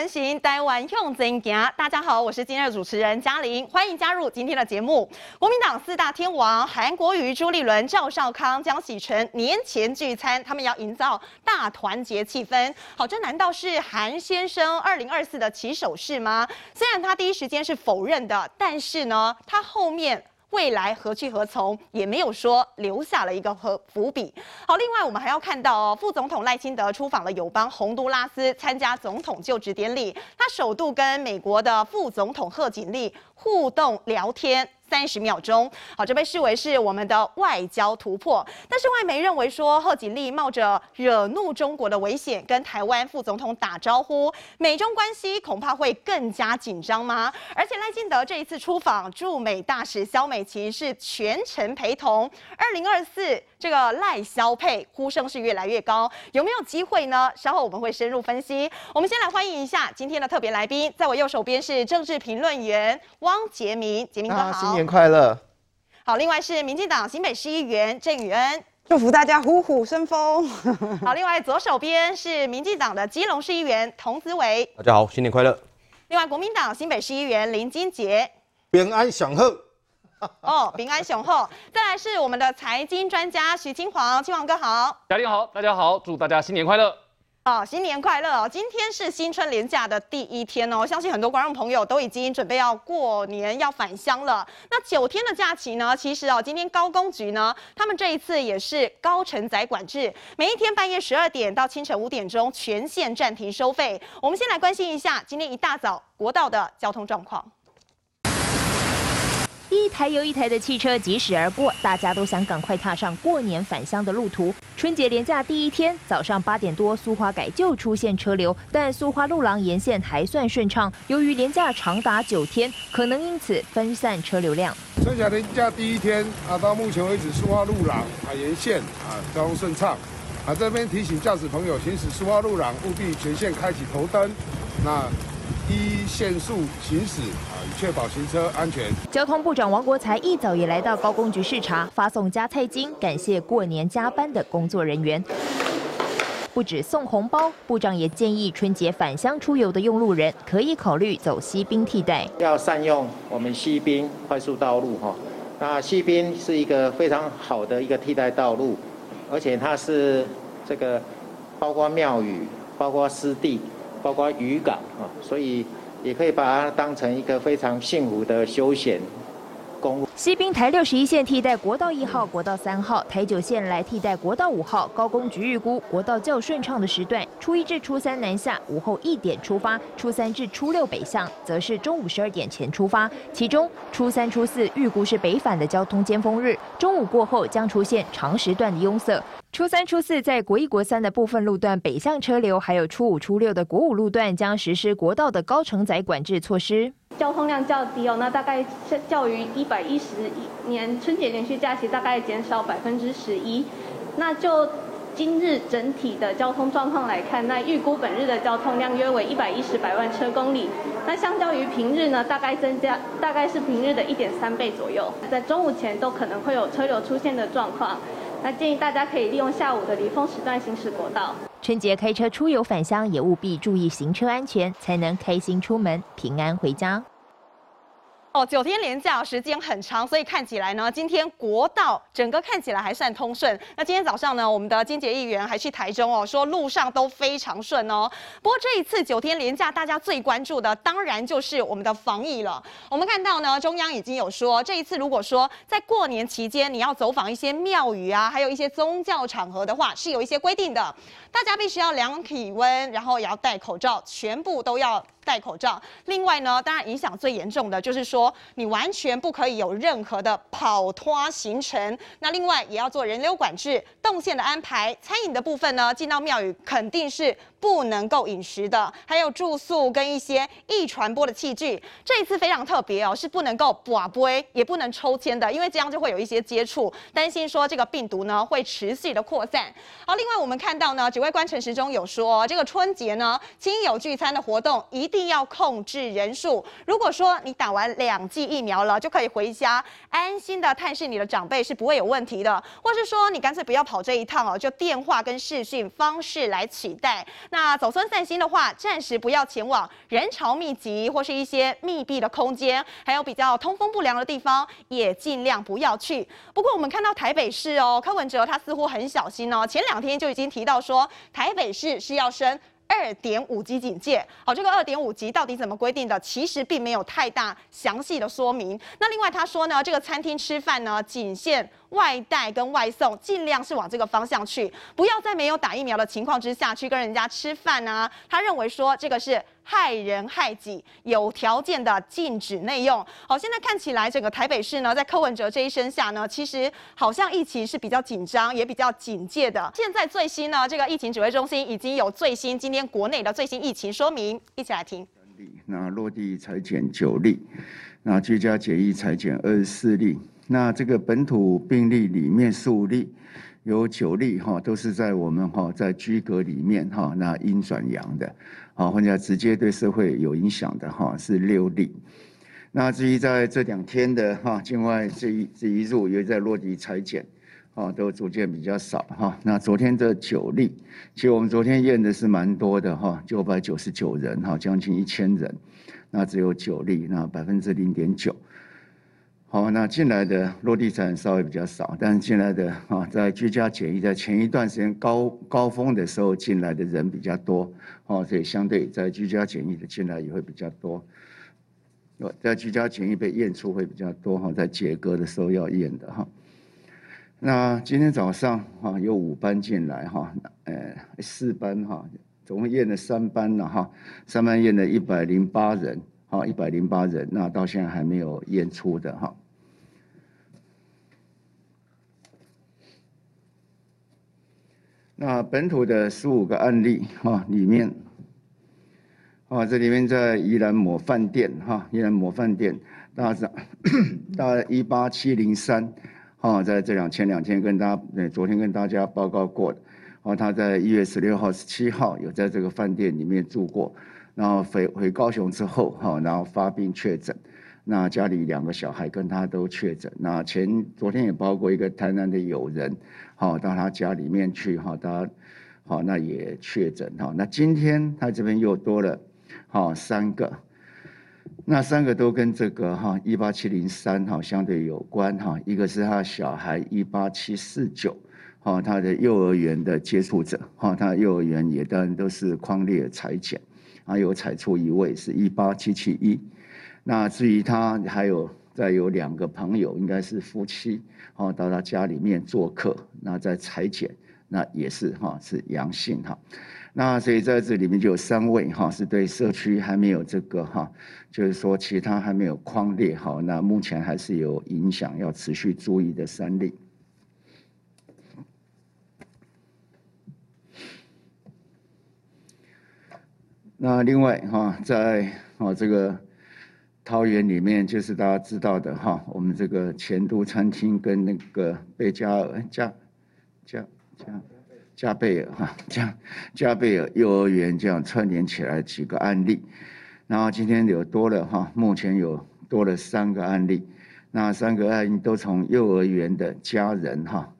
前行，台湾向前行。大家好，我是今天的主持人嘉玲，欢迎加入今天的节目。国民党四大天王韩国瑜、朱立伦、赵少康、江启臣年前聚餐，他们要营造大团结气氛。好，这难道是韩先生二零二四的起手式吗？虽然他第一时间是否认的，但是呢，他后面。未来何去何从，也没有说留下了一个和伏笔。好，另外我们还要看到哦，副总统赖清德出访了友邦洪都拉斯，参加总统就职典礼。他首度跟美国的副总统贺锦丽互动聊天。三十秒钟，好，这被视为是我们的外交突破。但是外媒认为说，贺锦丽冒着惹怒中国的危险，跟台湾副总统打招呼，美中关系恐怕会更加紧张吗？而且赖清德这一次出访，驻美大使肖美琴是全程陪同。二零二四这个赖萧配呼声是越来越高，有没有机会呢？稍后我们会深入分析。我们先来欢迎一下今天的特别来宾，在我右手边是政治评论员汪杰明，杰明哥好。新年快乐！好，另外是民进党新北市议员郑宇恩，祝福大家虎虎生风。好，另外左手边是民进党的基隆市议员童子伟，大家好，新年快乐。另外国民党新北市议员林金杰，平安祥贺。哦，平安雄厚。再来是我们的财经专家徐金黄，金黄哥好。嘉玲好，大家好，祝大家新年快乐。哦，新年快乐哦！今天是新春连假的第一天哦，相信很多观众朋友都已经准备要过年要返乡了。那九天的假期呢？其实哦，今天高公局呢，他们这一次也是高承载管制，每一天半夜十二点到清晨五点钟全线暂停收费。我们先来关心一下今天一大早国道的交通状况。一台又一台的汽车疾驶而过，大家都想赶快踏上过年返乡的路途。春节连假第一天早上八点多，苏花改就出现车流，但苏花路廊沿线还算顺畅。由于连假长达九天，可能因此分散车流量。春节连假第一天啊，到目前为止苏花路廊啊沿线啊交通顺畅。啊，这边提醒驾驶朋友行驶苏花路廊务必全线开启头灯。那。依限速行驶啊，以确保行车安全。交通部长王国才一早也来到高工局视察，发送加菜金，感谢过年加班的工作人员。不止送红包，部长也建议春节返乡出游的用路人可以考虑走西滨替代，要善用我们西滨快速道路哈。那西滨是一个非常好的一个替代道路，而且它是这个包括庙宇，包括湿地。包括渔港啊，所以也可以把它当成一个非常幸福的休闲公路。西滨台六十一线替代国道一号、国道三号，台九线来替代国道五号。高公局预估国道较顺畅的时段，初一至初三南下，午后一点出发；初三至初六北向，则是中午十二点前出发。其中初三、初四预估是北返的交通尖峰日，中午过后将出现长时段的拥塞。初三、初四在国一、国三的部分路段北向车流，还有初五、初六的国五路段将实施国道的高承载管制措施。交通量较低哦，那大概较于一百一十一年春节连续假期大概减少百分之十一。那就今日整体的交通状况来看，那预估本日的交通量约为一百一十百万车公里。那相较于平日呢，大概增加大概是平日的一点三倍左右。在中午前都可能会有车流出现的状况。那建议大家可以利用下午的离峰时段行驶国道。春节开车出游返乡，也务必注意行车安全，才能开心出门，平安回家。哦，九天连假时间很长，所以看起来呢，今天国道整个看起来还算通顺。那今天早上呢，我们的金洁议员还去台中哦，说路上都非常顺哦。不过这一次九天连假，大家最关注的当然就是我们的防疫了。我们看到呢，中央已经有说，这一次如果说在过年期间你要走访一些庙宇啊，还有一些宗教场合的话，是有一些规定的，大家必须要量体温，然后也要戴口罩，全部都要。戴口罩。另外呢，当然影响最严重的就是说，你完全不可以有任何的跑脱行程。那另外也要做人流管制、动线的安排。餐饮的部分呢，进到庙宇肯定是不能够饮食的，还有住宿跟一些易传播的器具。这一次非常特别哦，是不能够跋杯，也不能抽签的，因为这样就会有一些接触，担心说这个病毒呢会持续的扩散。好，另外我们看到呢，指挥官陈时中有说，这个春节呢亲友聚餐的活动一一定要控制人数。如果说你打完两剂疫苗了，就可以回家安心的探视你的长辈是不会有问题的。或是说你干脆不要跑这一趟哦，就电话跟视讯方式来取代。那走村散心的话，暂时不要前往人潮密集或是一些密闭的空间，还有比较通风不良的地方，也尽量不要去。不过我们看到台北市哦，柯文哲他似乎很小心哦，前两天就已经提到说台北市是要升。二点五级警戒，好，这个二点五级到底怎么规定的？其实并没有太大详细的说明。那另外他说呢，这个餐厅吃饭呢，仅限外带跟外送，尽量是往这个方向去，不要在没有打疫苗的情况之下去跟人家吃饭啊。他认为说这个是害人害己，有条件的禁止内用。好，现在看起来整个台北市呢，在柯文哲这一身下呢，其实好像疫情是比较紧张，也比较警戒的。现在最新呢，这个疫情指挥中心已经有最新今天国内的最新疫情说明，一起来听。那落地采检九例，那居家检疫采检二十四例。那这个本土病例里面十五例，有九例哈都是在我们哈在居隔里面哈，那阴转阳的，好或者直接对社会有影响的哈是六例。那至于在这两天的哈境外这一这一入也在落地采检，啊都逐渐比较少哈。那昨天这九例，其实我们昨天验的是蛮多的哈，九百九十九人哈，将近一千人，那只有九例，那百分之零点九。好，那进来的落地产稍微比较少，但是进来的啊，在居家检疫在前一段时间高高峰的时候进来的人比较多，哦，所以相对在居家检疫的进来也会比较多，在居家检疫被验出会比较多哈，在解隔的时候要验的哈。那今天早上哈有五班进来哈，呃四班哈，总共验了三班了哈，三班验了一百零八人。好，一百零八人，那到现在还没有验出的哈。那本土的十五个案例哈，里面，啊，这里面在宜兰某饭店哈，宜兰某饭店，大概大概一八七零三，哈，在这两前两天跟大家，昨天跟大家报告过的，啊，他在一月十六号、十七号有在这个饭店里面住过。然后回回高雄之后，哈，然后发病确诊，那家里两个小孩跟他都确诊。那前昨天也包括一个台南的友人，好到他家里面去，哈，他好那也确诊，哈。那今天他这边又多了，好三个，那三个都跟这个哈一八七零三哈相对有关，哈，一个是他小孩一八七四九，哈，他的幼儿园的接触者，哈，他幼儿园也当然都是框列采检。还有采出一位是一八七七一，那至于他还有再有两个朋友，应该是夫妻，哦，到他家里面做客，那在裁剪，那也是哈是阳性哈，那所以在这里面就有三位哈是对社区还没有这个哈，就是说其他还没有框列哈，那目前还是有影响要持续注意的三例。那另外哈，在啊这个桃园里面，就是大家知道的哈，我们这个前都餐厅跟那个贝加尔加加加加贝尔哈 加加贝尔幼儿园这样串联起来几个案例，然后今天有多了哈，目前有多了三个案例，那三个案例都从幼儿园的家人哈，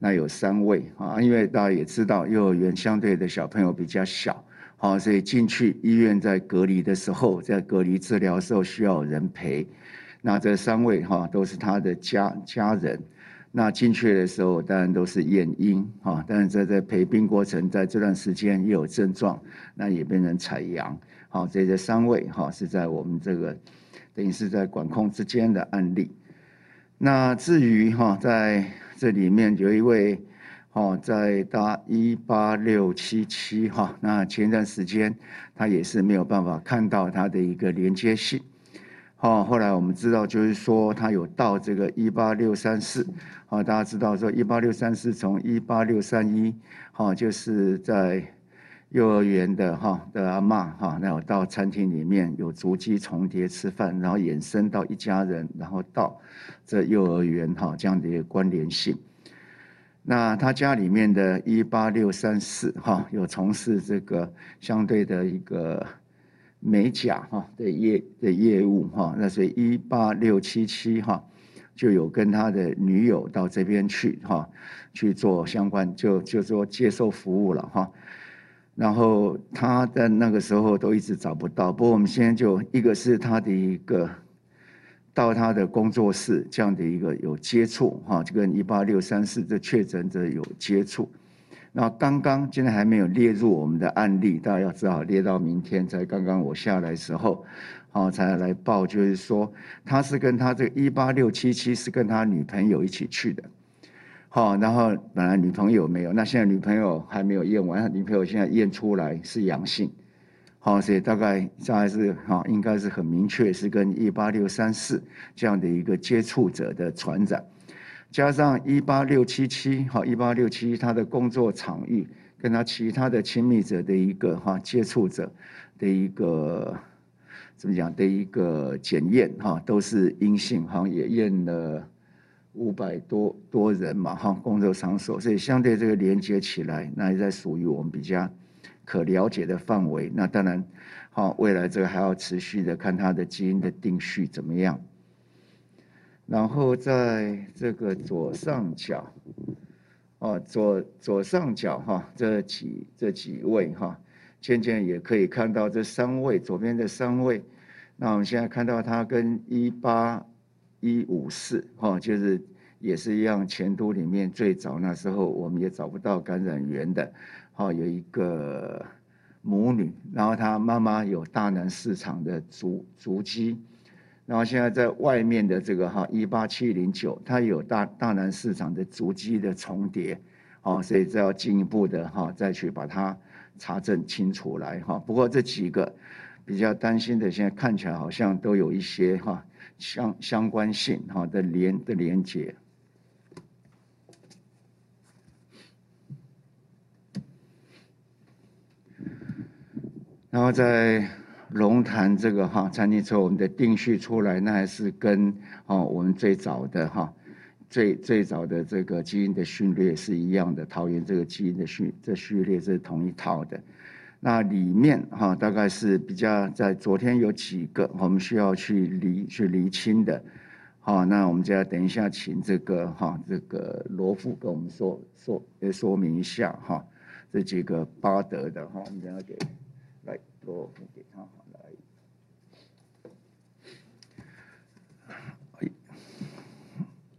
那有三位啊，因为大家也知道幼儿园相对的小朋友比较小。好，所以进去医院在隔离的时候，在隔离治疗时候需要人陪。那这三位哈都是他的家家人。那进去的时候当然都是验阴哈，但是在在陪病过程，在这段时间也有症状，那也变成采阳。好，这这三位哈是在我们这个等于是在管控之间的案例。那至于哈在这里面有一位。哦，在大一八六七七哈，那前一段时间他也是没有办法看到他的一个连接性。好，后来我们知道就是说他有到这个一八六三四，好，大家知道说一八六三四从一八六三一，好，就是在幼儿园的哈的阿嬷哈，那有到餐厅里面有足迹重叠吃饭，然后衍生到一家人，然后到这幼儿园哈这样的一个关联性。那他家里面的一八六三四哈，有从事这个相对的一个美甲哈的业的业务哈，那所以一八六七七哈就有跟他的女友到这边去哈去做相关就就说接受服务了哈，然后他的那个时候都一直找不到，不过我们现在就一个是他的一个到他的工作室这样的一个有接触哈，就跟一八六三四的确诊者有接触。那刚刚今天还没有列入我们的案例，大家要只好列到明天。才刚刚我下来时候，好才来报，就是说他是跟他这个一八六七七是跟他女朋友一起去的，好，然后本来女朋友没有，那现在女朋友还没有验完，女朋友现在验出来是阳性，好，所以大概这还是哈，应该是很明确是跟一八六三四这样的一个接触者的传染。加上一八六七七，好，一八六七，他的工作场域跟他其他的亲密者的一个哈接触者的一个怎么讲的一个检验哈，都是阴性，好像也验了五百多多人嘛哈，工作场所，所以相对这个连接起来，那也在属于我们比较可了解的范围。那当然，好，未来这个还要持续的看他的基因的定序怎么样。然后在这个左上角，哦，左左上角哈，这几这几位哈，渐渐也可以看到这三位左边的三位。那我们现在看到他跟一八一五四哈，就是也是一样，前都里面最早那时候我们也找不到感染源的，哦，有一个母女，然后她妈妈有大南市场的足足迹。然后现在在外面的这个哈一八七零九，它有大大南市场的足迹的重叠，哦，所以这要进一步的哈再去把它查证清楚来哈。不过这几个比较担心的，现在看起来好像都有一些哈相相关性哈的连的连接。然后在。龙潭这个哈餐厅之后，我们的定序出来，那还是跟哦我们最早的哈最最早的这个基因的序列是一样的，桃园这个基因的序这序列是同一套的。那里面哈大概是比较在昨天有几个我们需要去厘去厘清的，好，那我们就要等一下请这个哈这个罗夫跟我们说说说明一下哈这几个巴德的哈，我们等下给来罗副给他。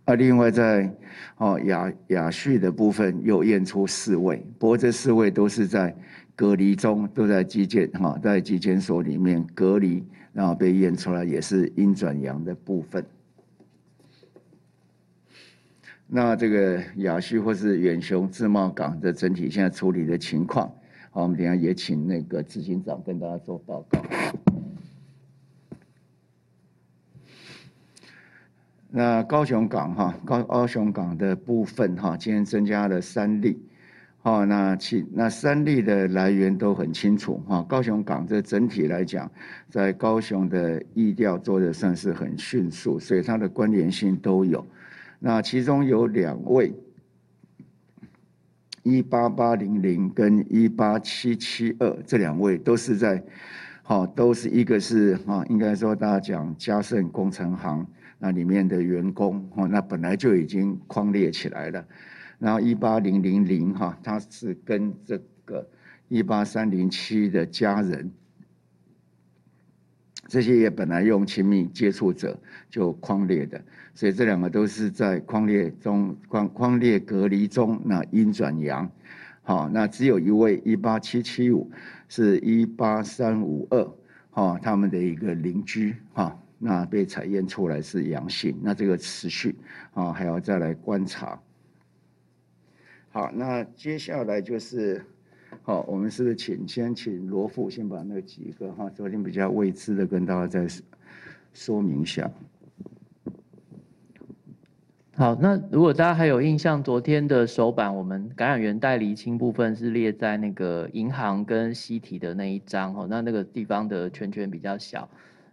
啊，另外在哦亚亚序的部分又验出四位，不过这四位都是在隔离中，都在基检哈，在基检所里面隔离，然后被验出来也是阴转阳的部分。那这个亚序或是远雄自贸港的整体现在处理的情况，好，我们等下也请那个执行长跟大家做报告。那高雄港哈高高雄港的部分哈，今天增加了三例，好，那其那三例的来源都很清楚哈。高雄港这整体来讲，在高雄的疫调做的算是很迅速，所以它的关联性都有。那其中有两位，一八八零零跟一八七七二这两位都是在，好，都是一个是哈，应该说大家讲嘉盛工程行。那里面的员工哦，那本来就已经框列起来了。然后一八零零零哈，他是跟这个一八三零七的家人，这些也本来用亲密接触者就框列的，所以这两个都是在框列中框框列隔离中，那阴转阳。好，那只有一位一八七七五是一八三五二，哈，他们的一个邻居哈。那被采验出来是阳性，那这个持续啊还要再来观察。好，那接下来就是，好，我们是不是请先请罗副先把那几个哈昨天比较未知的跟大家再说明一下。好，那如果大家还有印象，昨天的首版我们感染源带厘清部分是列在那个银行跟西体的那一张哈，那那个地方的圈圈比较小。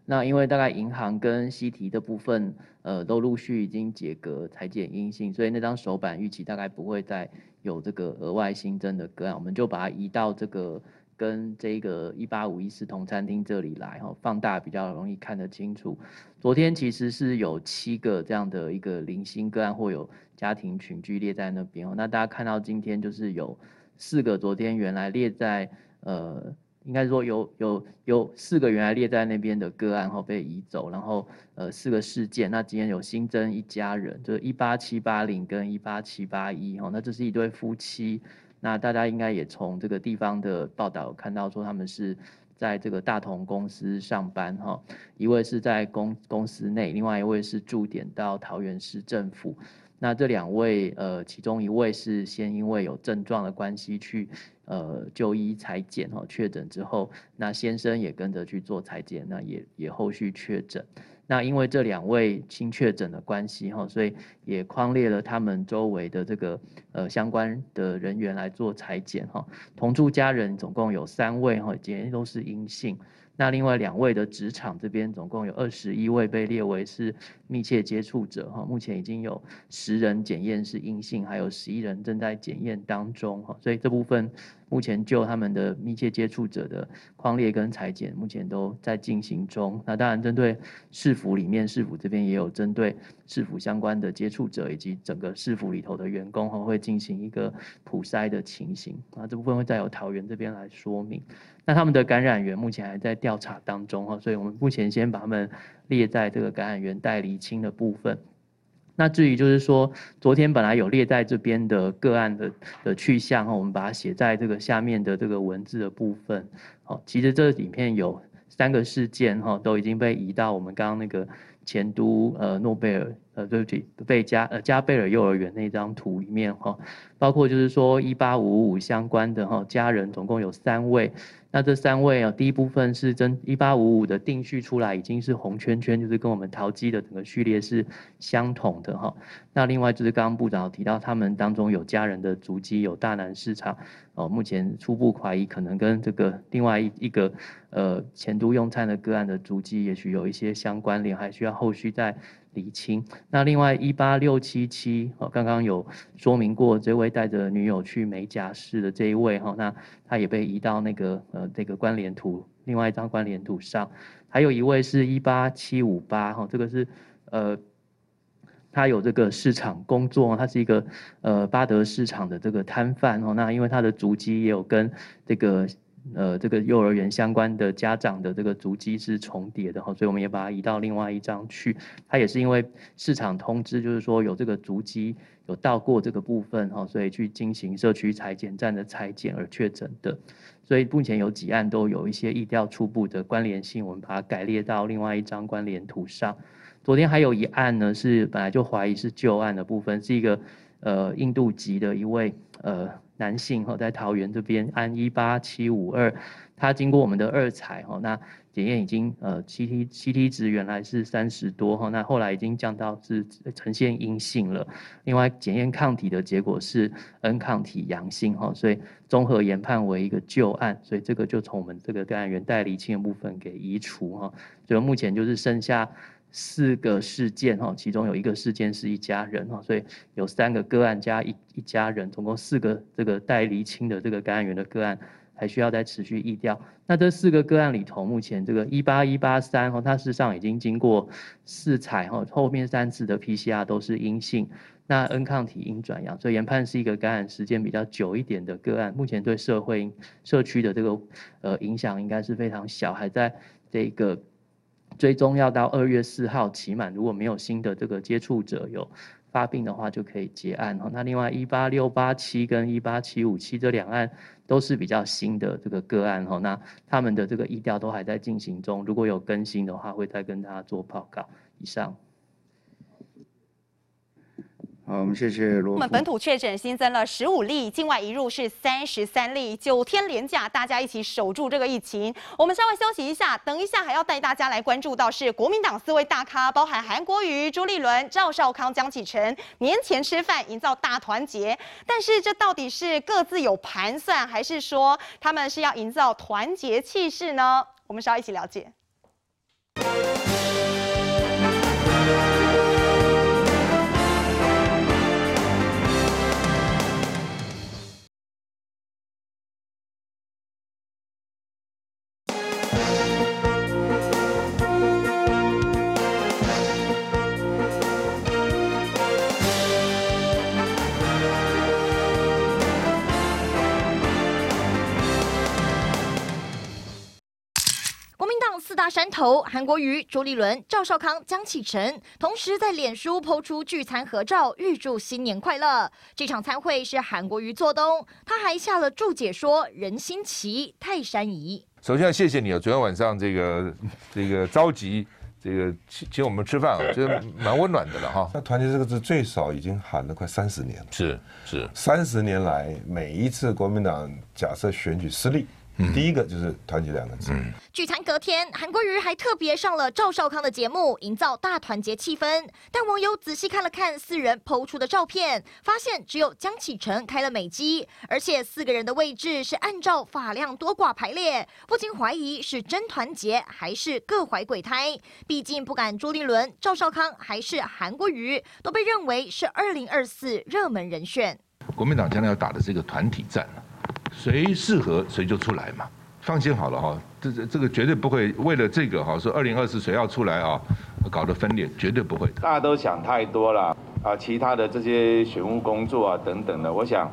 那因为大概银行跟西提的部分，呃，都陆续已经解隔裁剪阴性，所以那张手板预期大概不会再有这个额外新增的个案，我们就把它移到这个跟这个一八五一四同餐厅这里来哈，放大比较容易看得清楚。昨天其实是有七个这样的一个零星个案或有家庭群聚列在那边哦。那大家看到今天就是有四个昨天原来列在呃。应该说有有有四个原来列在那边的个案哈被移走，然后呃四个事件，那今天有新增一家人，就是一八七八零跟一八七八一哈，那这是一对夫妻，那大家应该也从这个地方的报道看到说他们是在这个大同公司上班哈，一位是在公公司内，另外一位是驻点到桃园市政府。那这两位，呃，其中一位是先因为有症状的关系去，呃，就医采检哈，确诊之后，那先生也跟着去做采检，那也也后续确诊。那因为这两位新确诊的关系哈，所以也框列了他们周围的这个呃相关的人员来做采检哈。同住家人总共有三位哈，今天都是阴性。那另外两位的职场这边总共有二十一位被列为是密切接触者哈，目前已经有十人检验是阴性，还有十一人正在检验当中哈，所以这部分目前就他们的密切接触者的框列跟裁剪目前都在进行中。那当然针对市府里面，市府这边也有针对市府相关的接触者以及整个市府里头的员工哈，会进行一个普筛的情形。那这部分会再由桃园这边来说明。那他们的感染源目前还在调查当中哈，所以我们目前先把他们列在这个感染源待厘清的部分。那至于就是说，昨天本来有列在这边的个案的的去向哈，我们把它写在这个下面的这个文字的部分。好，其实这里面有三个事件哈，都已经被移到我们刚刚那个前都呃诺贝尔呃对不起贝加呃加贝尔幼儿园那张图里面哈，包括就是说一八五五相关的哈家人总共有三位。那这三位啊，第一部分是真一八五五的定序出来已经是红圈圈，就是跟我们桃机的整个序列是相同的哈。那另外就是刚刚部长提到，他们当中有家人的足迹，有大南市场哦，目前初步怀疑可能跟这个另外一一个呃前都用餐的个案的足迹，也许有一些相关联，还需要后续再厘清。那另外一八六七七哦，刚刚有说明过，这位带着女友去美甲室的这一位哈，那他也被移到那个呃这个关联图，另外一张关联图上。还有一位是一八七五八哈，这个是呃他有这个市场工作，他是一个呃巴德市场的这个摊贩哦。那因为他的足迹也有跟这个。呃，这个幼儿园相关的家长的这个足迹是重叠的哈，所以我们也把它移到另外一张去。它也是因为市场通知，就是说有这个足迹有到过这个部分哈，所以去进行社区裁剪站的裁剪而确诊的。所以目前有几案都有一些意调初步的关联性，我们把它改列到另外一张关联图上。昨天还有一案呢，是本来就怀疑是旧案的部分，是一个呃印度籍的一位呃。男性哈，在桃园这边安一八七五二，他经过我们的二采哈，那检验已经呃 CT CT 值原来是三十多哈，那后来已经降到是呈现阴性了。另外检验抗体的结果是 N 抗体阳性哈，所以综合研判为一个旧案，所以这个就从我们这个感染源代理清的部分给移除哈，所以目前就是剩下。四个事件哈，其中有一个事件是一家人哈，所以有三个个案加一一家人，总共四个这个待厘清的这个感染源的个案，还需要再持续疫调。那这四个个案里头，目前这个一八一八三哈，它事实上已经经过四采哈，后面三次的 PCR 都是阴性，那 N 抗体阴转阳，所以研判是一个感染时间比较久一点的个案，目前对社会社区的这个呃影响应该是非常小，还在这个。追踪要到二月四号期满，如果没有新的这个接触者有发病的话，就可以结案哈。那另外一八六八七跟一八七五七这两案都是比较新的这个个案哈。那他们的这个疫调都还在进行中，如果有更新的话，会再跟大家做报告。以上。好，我们谢谢罗。我们本土确诊新增了十五例，境外移入是三十三例，九天连假，大家一起守住这个疫情。我们稍微休息一下，等一下还要带大家来关注到是国民党四位大咖，包含韩国瑜、朱立伦、赵少康、江启臣年前吃饭营造大团结，但是这到底是各自有盘算，还是说他们是要营造团结气势呢？我们稍微一起了解。大山头，韩国瑜、朱立伦、赵少康、江启臣同时在脸书 PO 出聚餐合照，预祝新年快乐。这场餐会是韩国瑜做东，他还下了注解说：“人心齐，泰山移。”首先要谢谢你啊，昨天晚上这个这个着急这个请请我们吃饭啊，这蛮温暖的了哈。那团结这个字最少已经喊了快三十年了，是是，三十年来每一次国民党假设选举失利。第一个就是团结两个字。嗯、聚餐隔天，韩国瑜还特别上了赵少康的节目，营造大团结气氛。但网友仔细看了看四人 PO 出的照片，发现只有江启臣开了美肌，而且四个人的位置是按照发量多寡排列，不禁怀疑是真团结还是各怀鬼胎。毕竟不管朱立伦、赵少康还是韩国瑜，都被认为是二零二四热门人选。国民党将来要打的这个团体战谁适合谁就出来嘛，放心好了哈，这这这个绝对不会为了这个哈说二零二四谁要出来啊，搞得分裂，绝对不会。大家都想太多了啊，其他的这些选务工作啊等等的，我想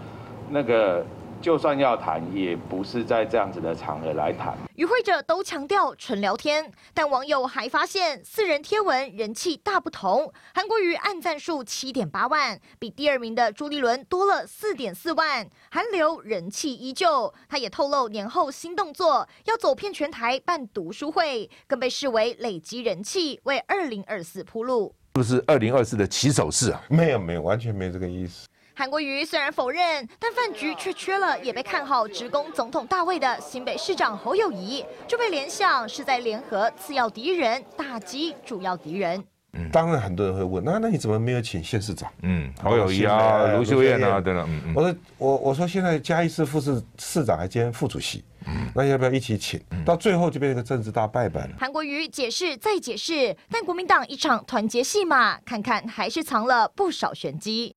那个。就算要谈，也不是在这样子的场合来谈。与会者都强调纯聊天，但网友还发现四人贴文人气大不同。韩国瑜按赞数七点八万，比第二名的朱立伦多了四点四万。韩流人气依旧，他也透露年后新动作，要走遍全台办读书会，更被视为累积人气，为二零二四铺路。是不是二零二四的起手式啊？没有，没有，完全没这个意思。韩国瑜虽然否认，但饭局却缺了也被看好直攻总统大位的新北市长侯友谊，就被联想是在联合次要敌人打击主要敌人。嗯，当然很多人会问，那那你怎么没有请县市长？嗯，侯友谊啊，卢秀燕啊等等。嗯嗯。我说我我说现在嘉义市副市市长还兼副主席，嗯，那要不要一起请？嗯，到最后就变成一个政治大败笔了。韩国瑜解释再解释，但国民党一场团结戏码，看看还是藏了不少玄机。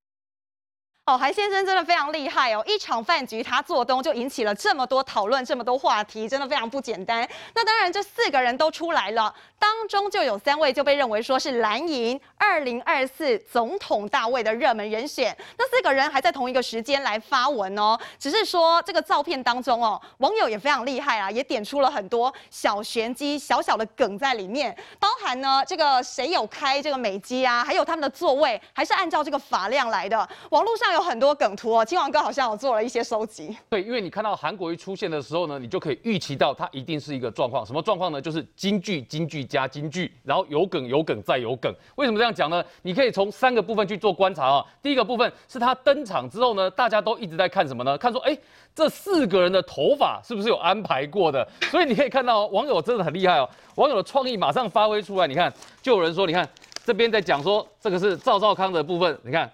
哦，韩先生真的非常厉害哦！一场饭局他做东就引起了这么多讨论，这么多话题，真的非常不简单。那当然，这四个人都出来了，当中就有三位就被认为说是蓝营二零二四总统大位的热门人选。那四个人还在同一个时间来发文哦，只是说这个照片当中哦，网友也非常厉害啊，也点出了很多小玄机、小小的梗在里面，包含呢这个谁有开这个美机啊，还有他们的座位还是按照这个法量来的，网络上有。有很多梗图哦，金王哥好像有做了一些收集。对，因为你看到韩国瑜出现的时候呢，你就可以预期到他一定是一个状况。什么状况呢？就是京剧、京剧加京剧，然后有梗、有梗再有梗。为什么这样讲呢？你可以从三个部分去做观察啊。第一个部分是他登场之后呢，大家都一直在看什么呢？看说，哎，这四个人的头发是不是有安排过的？所以你可以看到网友真的很厉害哦，网友的创意马上发挥出来。你看，就有人说，你看这边在讲说这个是赵少康的部分，你看。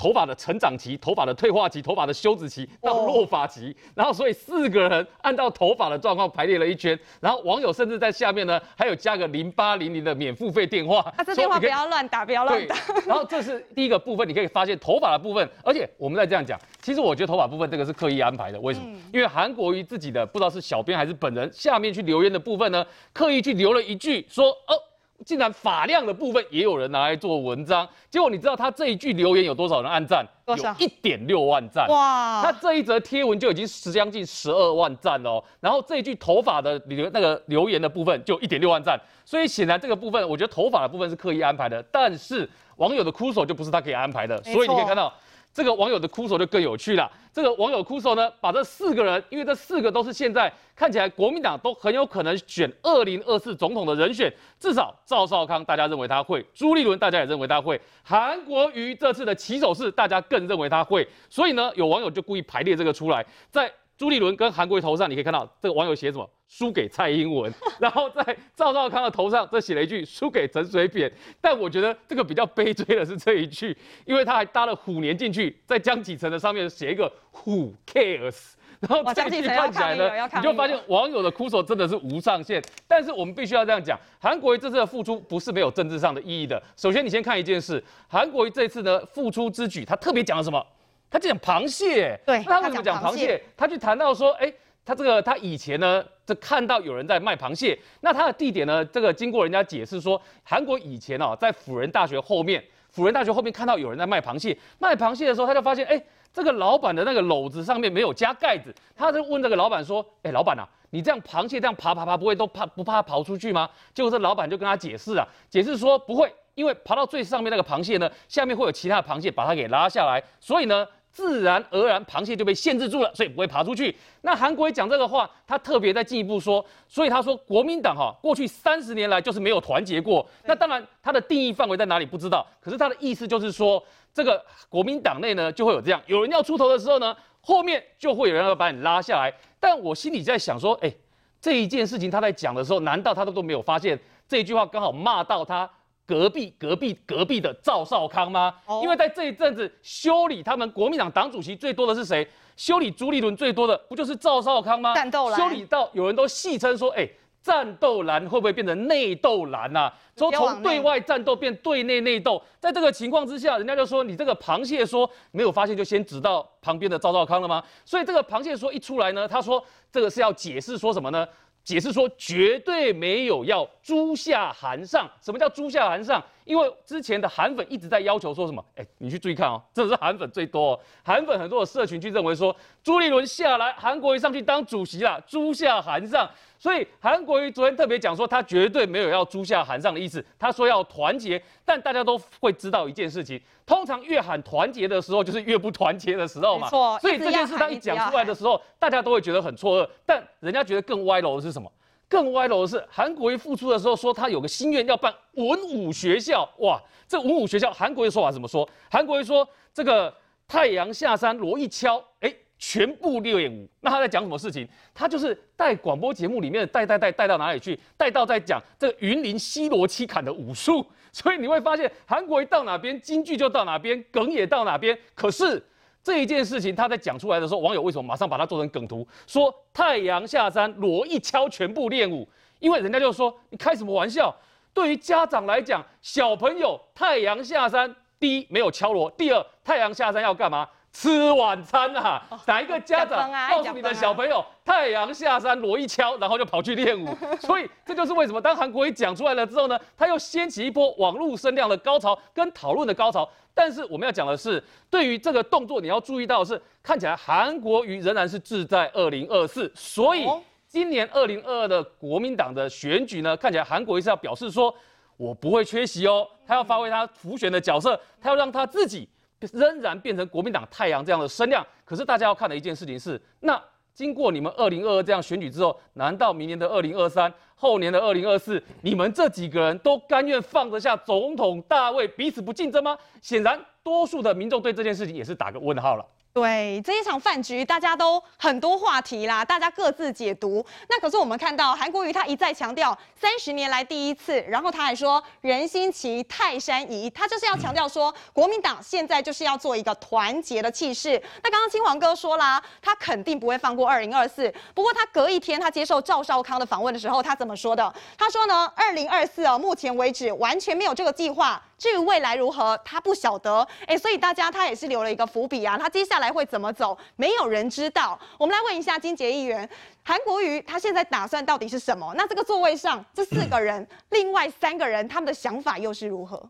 头发的成长期、头发的退化期、头发的休止期到落发期，oh. 然后所以四个人按照头发的状况排列了一圈，然后网友甚至在下面呢还有加个零八零零的免付费电话，啊，这电话不要乱打，不要乱打。然后这是第一个部分，你可以发现头发的部分，而且我们再这样讲，其实我觉得头发部分这个是刻意安排的，为什么？嗯、因为韩国瑜自己的不知道是小编还是本人下面去留言的部分呢，刻意去留了一句说哦。竟然发量的部分也有人拿来做文章，结果你知道他这一句留言有多少人按赞？多少？有一点六万赞。哇！他这一则贴文就已经十将近十二万赞哦。然后这一句头发的留那个留言的部分就一点六万赞，所以显然这个部分我觉得头发的部分是刻意安排的，但是网友的哭手就不是他可以安排的，所以你可以看到。这个网友的哭手就更有趣了。这个网友哭手呢，把这四个人，因为这四个都是现在看起来国民党都很有可能选二零二四总统的人选，至少赵少康大家认为他会，朱立伦大家也认为他会，韩国瑜这次的起手式大家更认为他会，所以呢，有网友就故意排列这个出来，在。朱立伦跟韩国瑜头上，你可以看到这个网友写什么？输给蔡英文。然后在赵少康的头上，这写了一句输给陈水扁。但我觉得这个比较悲催的是这一句，因为他还搭了虎年进去，在江启臣的上面写一个 Who cares？然后这一句看起来呢，你就发现网友的哭手真的是无上限。但是我们必须要这样讲，韩国瑜这次的付出不是没有政治上的意义的。首先，你先看一件事，韩国瑜这次呢付出之举，他特别讲了什么？他就讲螃蟹，对，他为什么讲螃蟹？他去谈到说，哎，他这个他以前呢，就看到有人在卖螃蟹，那他的地点呢，这个经过人家解释说，韩国以前哦，在辅仁大学后面，辅仁大学后面看到有人在卖螃蟹，卖螃蟹的时候，他就发现，哎，这个老板的那个篓子上面没有加盖子，他就问这个老板说：“哎，老板啊，你这样螃蟹这样爬爬爬，不会都怕不怕跑出去吗？”结果这老板就跟他解释啊，解释说不会，因为爬到最上面那个螃蟹呢，下面会有其他的螃蟹把它给拉下来，所以呢。自然而然，螃蟹就被限制住了，所以不会爬出去。那韩国瑜讲这个话，他特别再进一步说，所以他说国民党哈，过去三十年来就是没有团结过。那当然，他的定义范围在哪里不知道，可是他的意思就是说，这个国民党内呢就会有这样，有人要出头的时候呢，后面就会有人要把你拉下来。但我心里在想说，哎，这一件事情他在讲的时候，难道他都都没有发现这一句话刚好骂到他？隔壁隔壁隔壁的赵少康吗？因为在这一阵子修理他们国民党党主席最多的是谁？修理朱立伦最多的不就是赵少康吗？战斗蓝。修理到有人都戏称说，哎，战斗蓝会不会变成内斗蓝啊？说从对外战斗变对内内斗，在这个情况之下，人家就说你这个螃蟹说没有发现就先指到旁边的赵少康了吗？所以这个螃蟹说一出来呢，他说这个是要解释说什么呢？解释说绝对没有要猪下韩上。什么叫猪下韩上？因为之前的韩粉一直在要求说什么？哎，你去注意看哦，这是韩粉最多哦。韩粉很多的社群就认为说，朱立伦下来，韩国瑜上去当主席啦，朱下韩上。所以韩国瑜昨天特别讲说，他绝对没有要朱下韩上的意思。他说要团结，但大家都会知道一件事情，通常越喊团结的时候，就是越不团结的时候嘛。错。所以这件事他一讲出来的时候，大家都会觉得很错愕。但人家觉得更歪楼的是什么？更歪楼的是韩国瑜复出的时候说他有个心愿要办文武学校。哇，这文武学校韩国瑜说法怎么说？韩国瑜说这个太阳下山锣一敲，哎。全部练武，那他在讲什么事情？他就是带广播节目里面带带带带到哪里去？带到在讲这个云林西罗七砍的武术。所以你会发现，韩国瑜到哪边，金句就到哪边，梗也到哪边。可是这一件事情他在讲出来的时候，网友为什么马上把它做成梗图？说太阳下山，锣一敲，全部练武。因为人家就说你开什么玩笑？对于家长来讲，小朋友太阳下山，第一没有敲锣，第二太阳下山要干嘛？吃晚餐啊！哪一个家长告诉你的小朋友，太阳下山，锣一敲，然后就跑去练舞？所以这就是为什么当韩国瑜讲出来了之后呢，他又掀起一波网络声量的高潮跟讨论的高潮。但是我们要讲的是，对于这个动作，你要注意到的是，看起来韩国瑜仍然是志在二零二四。所以今年二零二二的国民党的选举呢，看起来韩国瑜是要表示说，我不会缺席哦，他要发挥他辅选的角色，他要让他自己。仍然变成国民党太阳这样的声量，可是大家要看的一件事情是，那经过你们二零二二这样选举之后，难道明年的二零二三、后年的二零二四，你们这几个人都甘愿放得下总统大位，彼此不竞争吗？显然，多数的民众对这件事情也是打个问号了。对，这一场饭局，大家都很多话题啦，大家各自解读。那可是我们看到韩国瑜他一再强调三十年来第一次，然后他还说人心齐，泰山移，他就是要强调说国民党现在就是要做一个团结的气势。那刚刚青黄哥说啦，他肯定不会放过二零二四。不过他隔一天他接受赵少康的访问的时候，他怎么说的？他说呢，二零二四哦，目前为止完全没有这个计划。至于未来如何，他不晓得。哎，所以大家他也是留了一个伏笔啊，他接下来来会怎么走，没有人知道。我们来问一下金杰议员，韩国瑜他现在打算到底是什么？那这个座位上这四个人，另外三个人他们的想法又是如何？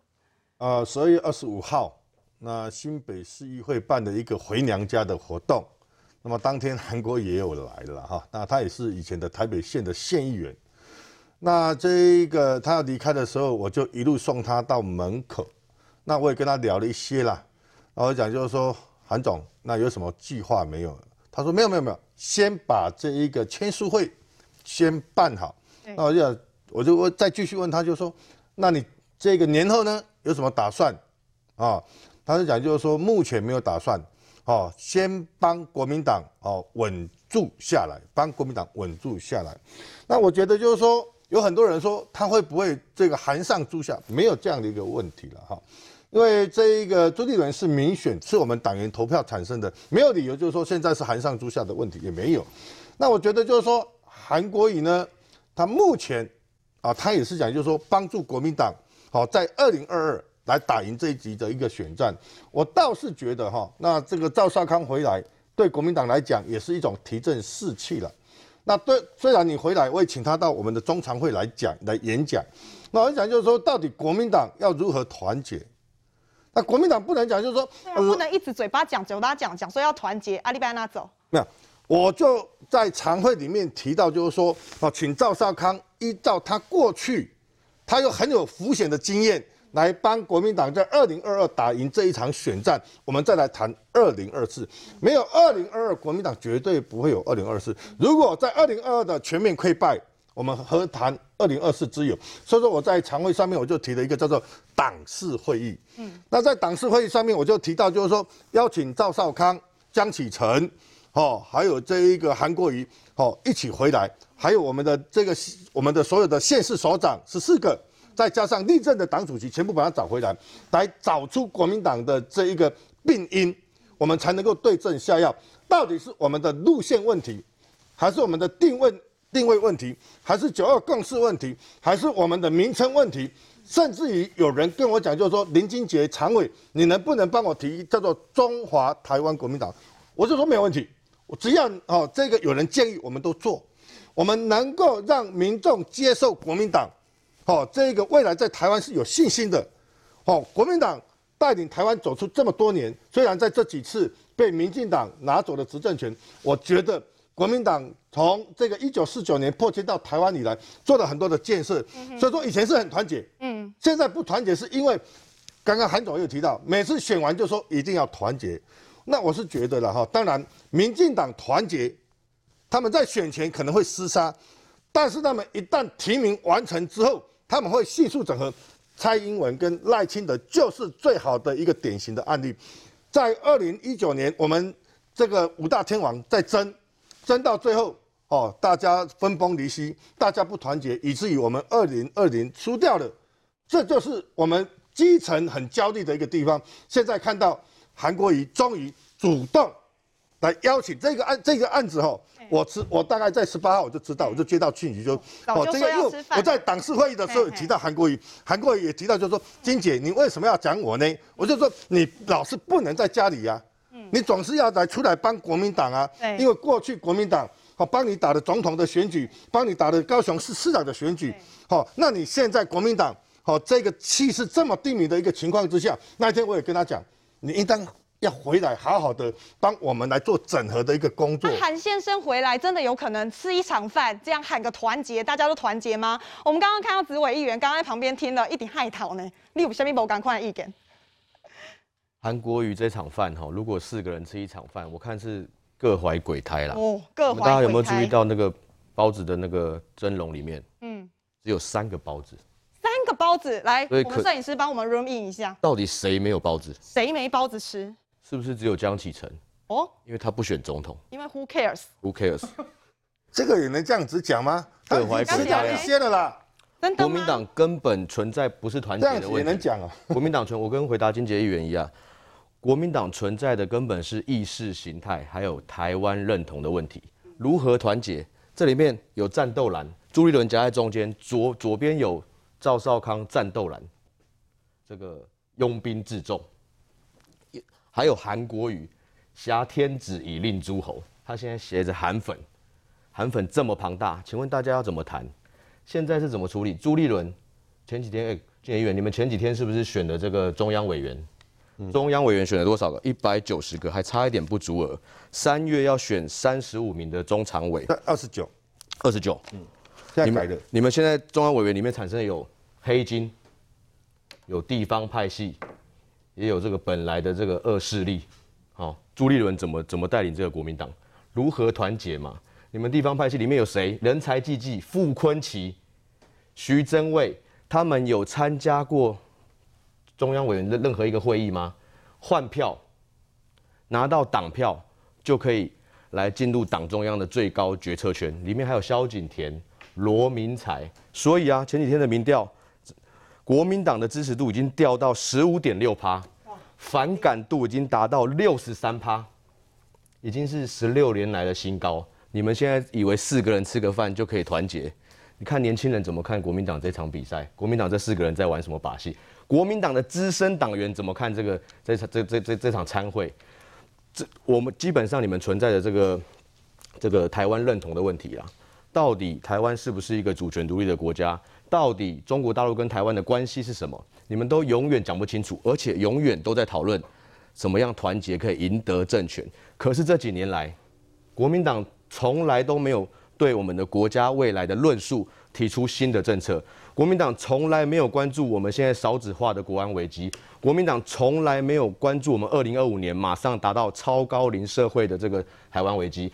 呃，十二月二十五号，那新北市议会办的一个回娘家的活动，那么当天韩国也有来了哈，那他也是以前的台北县的县议员。那这个他要离开的时候，我就一路送他到门口。那我也跟他聊了一些啦，然后讲就是说，韩总，那有什么计划没有？他说没有没有没有，先把这一个签书会先办好。那我就我就我再继续问他，就说，那你这个年后呢有什么打算？啊，他就讲就是说，目前没有打算。哦，先帮国民党哦稳住下来，帮国民党稳住下来。那我觉得就是说。有很多人说他会不会这个韩上猪下，没有这样的一个问题了哈，因为这一个朱立伦是民选，是我们党员投票产生的，没有理由就是说现在是韩上朱下的问题也没有。那我觉得就是说韩国瑜呢，他目前啊，他也是讲就是说帮助国民党好在二零二二来打赢这一集的一个选战。我倒是觉得哈，那这个赵少康回来对国民党来讲也是一种提振士气了。那对，虽然你回来，我也请他到我们的中常会来讲，来演讲。那我讲就是说，到底国民党要如何团结？那国民党不能讲，就是说，不能一直嘴巴讲，嘴巴讲讲说要团结，阿里拜那走。没有，我就在常会里面提到，就是说，啊，请赵少康依照他过去，他有很有浮选的经验，来帮国民党在二零二二打赢这一场选战，我们再来谈二零二四。没有二零二二，国民党绝对不会有二零二四。如果在二零二二的全面溃败，我们何谈二零二四之有？所以说我在常会上面我就提了一个叫做党事会议。嗯，那在党事会议上面我就提到，就是说邀请赵少康、江启臣，哦，还有这一个韩国瑜，哦，一起回来，还有我们的这个我们的所有的县市首长十四个，再加上历任的党主席，全部把他找回来，来找出国民党的这一个病因，我们才能够对症下药。到底是我们的路线问题，还是我们的定位？定位问题，还是九二共识问题，还是我们的名称问题，甚至于有人跟我讲，就是说林金杰常委，你能不能帮我提叫做中华台湾国民党？我就说没有问题，我只要哦这个有人建议，我们都做，我们能够让民众接受国民党，哦这个未来在台湾是有信心的，哦国民党带领台湾走出这么多年，虽然在这几次被民进党拿走了执政权，我觉得。国民党从这个一九四九年破迁到台湾以来，做了很多的建设，所以说以前是很团结，嗯，现在不团结是因为，刚刚韩总又提到，每次选完就说一定要团结，那我是觉得了哈，当然民进党团结，他们在选前可能会厮杀，但是他们一旦提名完成之后，他们会迅速整合，蔡英文跟赖清德就是最好的一个典型的案例，在二零一九年我们这个五大天王在争。争到最后，哦，大家分崩离析，大家不团结，以至于我们二零二零输掉了，这就是我们基层很焦虑的一个地方。现在看到韩国瑜终于主动来邀请这个案，这个案子哦，我知我大概在十八号我就知道，我就接到讯息就，哦，这个因为我在党事会议的时候也提到韩国瑜，韩国瑜也提到就是说，金姐你为什么要讲我呢？我就说你老是不能在家里呀、啊。你总是要来出来帮国民党啊，因为过去国民党好帮你打的总统的选举，帮你打的高雄市市长的选举，好，那你现在国民党好这个气势这么低迷的一个情况之下，那一天我也跟他讲，你应当要回来好好的帮我们来做整合的一个工作。韩先生回来真的有可能吃一场饭，这样喊个团结，大家都团结吗？我们刚刚看到紫委议员刚刚在旁边听了一点害讨呢，你有什么不赶快意见？韩国瑜这场饭哈，如果四个人吃一场饭，我看是各怀鬼胎啦。哦，各怀鬼胎。大家有没有注意到那个包子的那个蒸笼里面？嗯，只有三个包子。三个包子，来，我们摄影师帮我们 room in 一下。到底谁没有包子？谁没包子吃？是不是只有江启臣？哦，因为他不选总统。因为 Who cares？Who cares？这个也能这样子讲吗？各怀鬼胎。一些的啦。国民党根本存在不是团结的问题。也能讲啊。国民党存，我跟回答金杰议员一样。国民党存在的根本是意识形态，还有台湾认同的问题。如何团结？这里面有战斗蓝，朱立伦夹在中间，左左边有赵少康战斗蓝，这个拥兵自重。还有韩国瑜挟天子以令诸侯，他现在携着韩粉，韩粉这么庞大，请问大家要怎么谈？现在是怎么处理？朱立伦前几天，哎，建议员，你们前几天是不是选的这个中央委员？中央委员选了多少个？一百九十个，还差一点不足额。三月要选三十五名的中常委，二十九，二十九。嗯，现在改的。你们现在中央委员里面产生有黑金，有地方派系，也有这个本来的这个恶势力。好，朱立伦怎么怎么带领这个国民党？如何团结嘛？你们地方派系里面有谁？人才济济、傅坤奇、徐榛蔚，他们有参加过？中央委员的任何一个会议吗？换票拿到党票就可以来进入党中央的最高决策权，里面还有萧锦田、罗明才。所以啊，前几天的民调，国民党的支持度已经掉到十五点六趴，反感度已经达到六十三趴，已经是十六年来的新高。你们现在以为四个人吃个饭就可以团结？你看年轻人怎么看国民党这场比赛？国民党这四个人在玩什么把戏？国民党的资深党员怎么看这个这场这这这这场参会？这我们基本上你们存在的这个这个台湾认同的问题啊，到底台湾是不是一个主权独立的国家？到底中国大陆跟台湾的关系是什么？你们都永远讲不清楚，而且永远都在讨论怎么样团结可以赢得政权。可是这几年来，国民党从来都没有对我们的国家未来的论述提出新的政策。国民党从来没有关注我们现在少子化的国安危机。国民党从来没有关注我们二零二五年马上达到超高龄社会的这个台湾危机。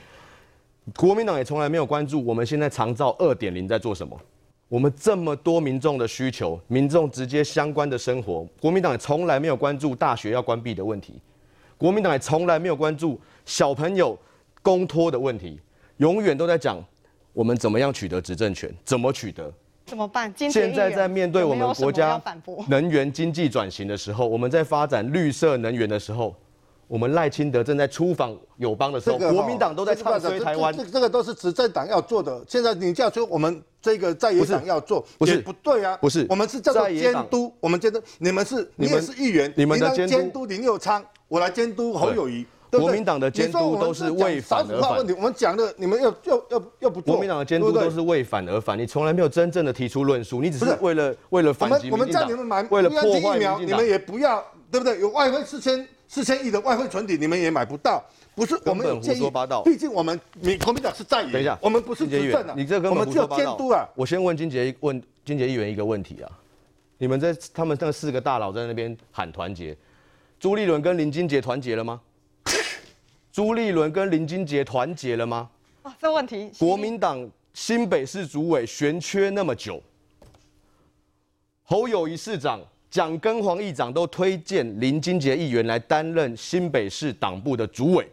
国民党也从来没有关注我们现在长照二点零在做什么。我们这么多民众的需求，民众直接相关的生活，国民党也从来没有关注大学要关闭的问题，国民党也从来没有关注小朋友公托的问题，永远都在讲我们怎么样取得执政权，怎么取得，怎么办？现在在面对我们国家能源经济转型的时候，我们在发展绿色能源的时候。我们赖清德正在出访友邦的时候，国民党都在唱衰台湾。这这个都是执政党要做的。现在你这样说，我们这个在野党要做，不是不对啊？不是，我们是叫做监督。我们监督，你们是，你也是议员，你们的监督林佑昌，我来监督侯友宜。国民党的监督都是为反而反。问题，我们讲的，你们又又又又不做。国民党的监督都是为反而反，你从来没有真正的提出论述，你只是为了为了反击民进党。我们叫你们买，为了破坏疫苗，你们也不要，对不对？有外汇四千。四千亿的外汇存底，你们也买不到，不是我们有建议。毕竟我们，你国民党是在野。等一下，我们不是执政的，你这根本我们只有监督啊。我先问金杰问金杰议员一个问题啊，你们在他们那四个大佬在那边喊团结，朱立伦跟林金杰团结了吗？朱立伦跟林金杰团结了吗？啊，这问题。国民党新北市主委悬缺那么久，侯友谊市长。蒋根黄议长都推荐林金杰议员来担任新北市党部的主委，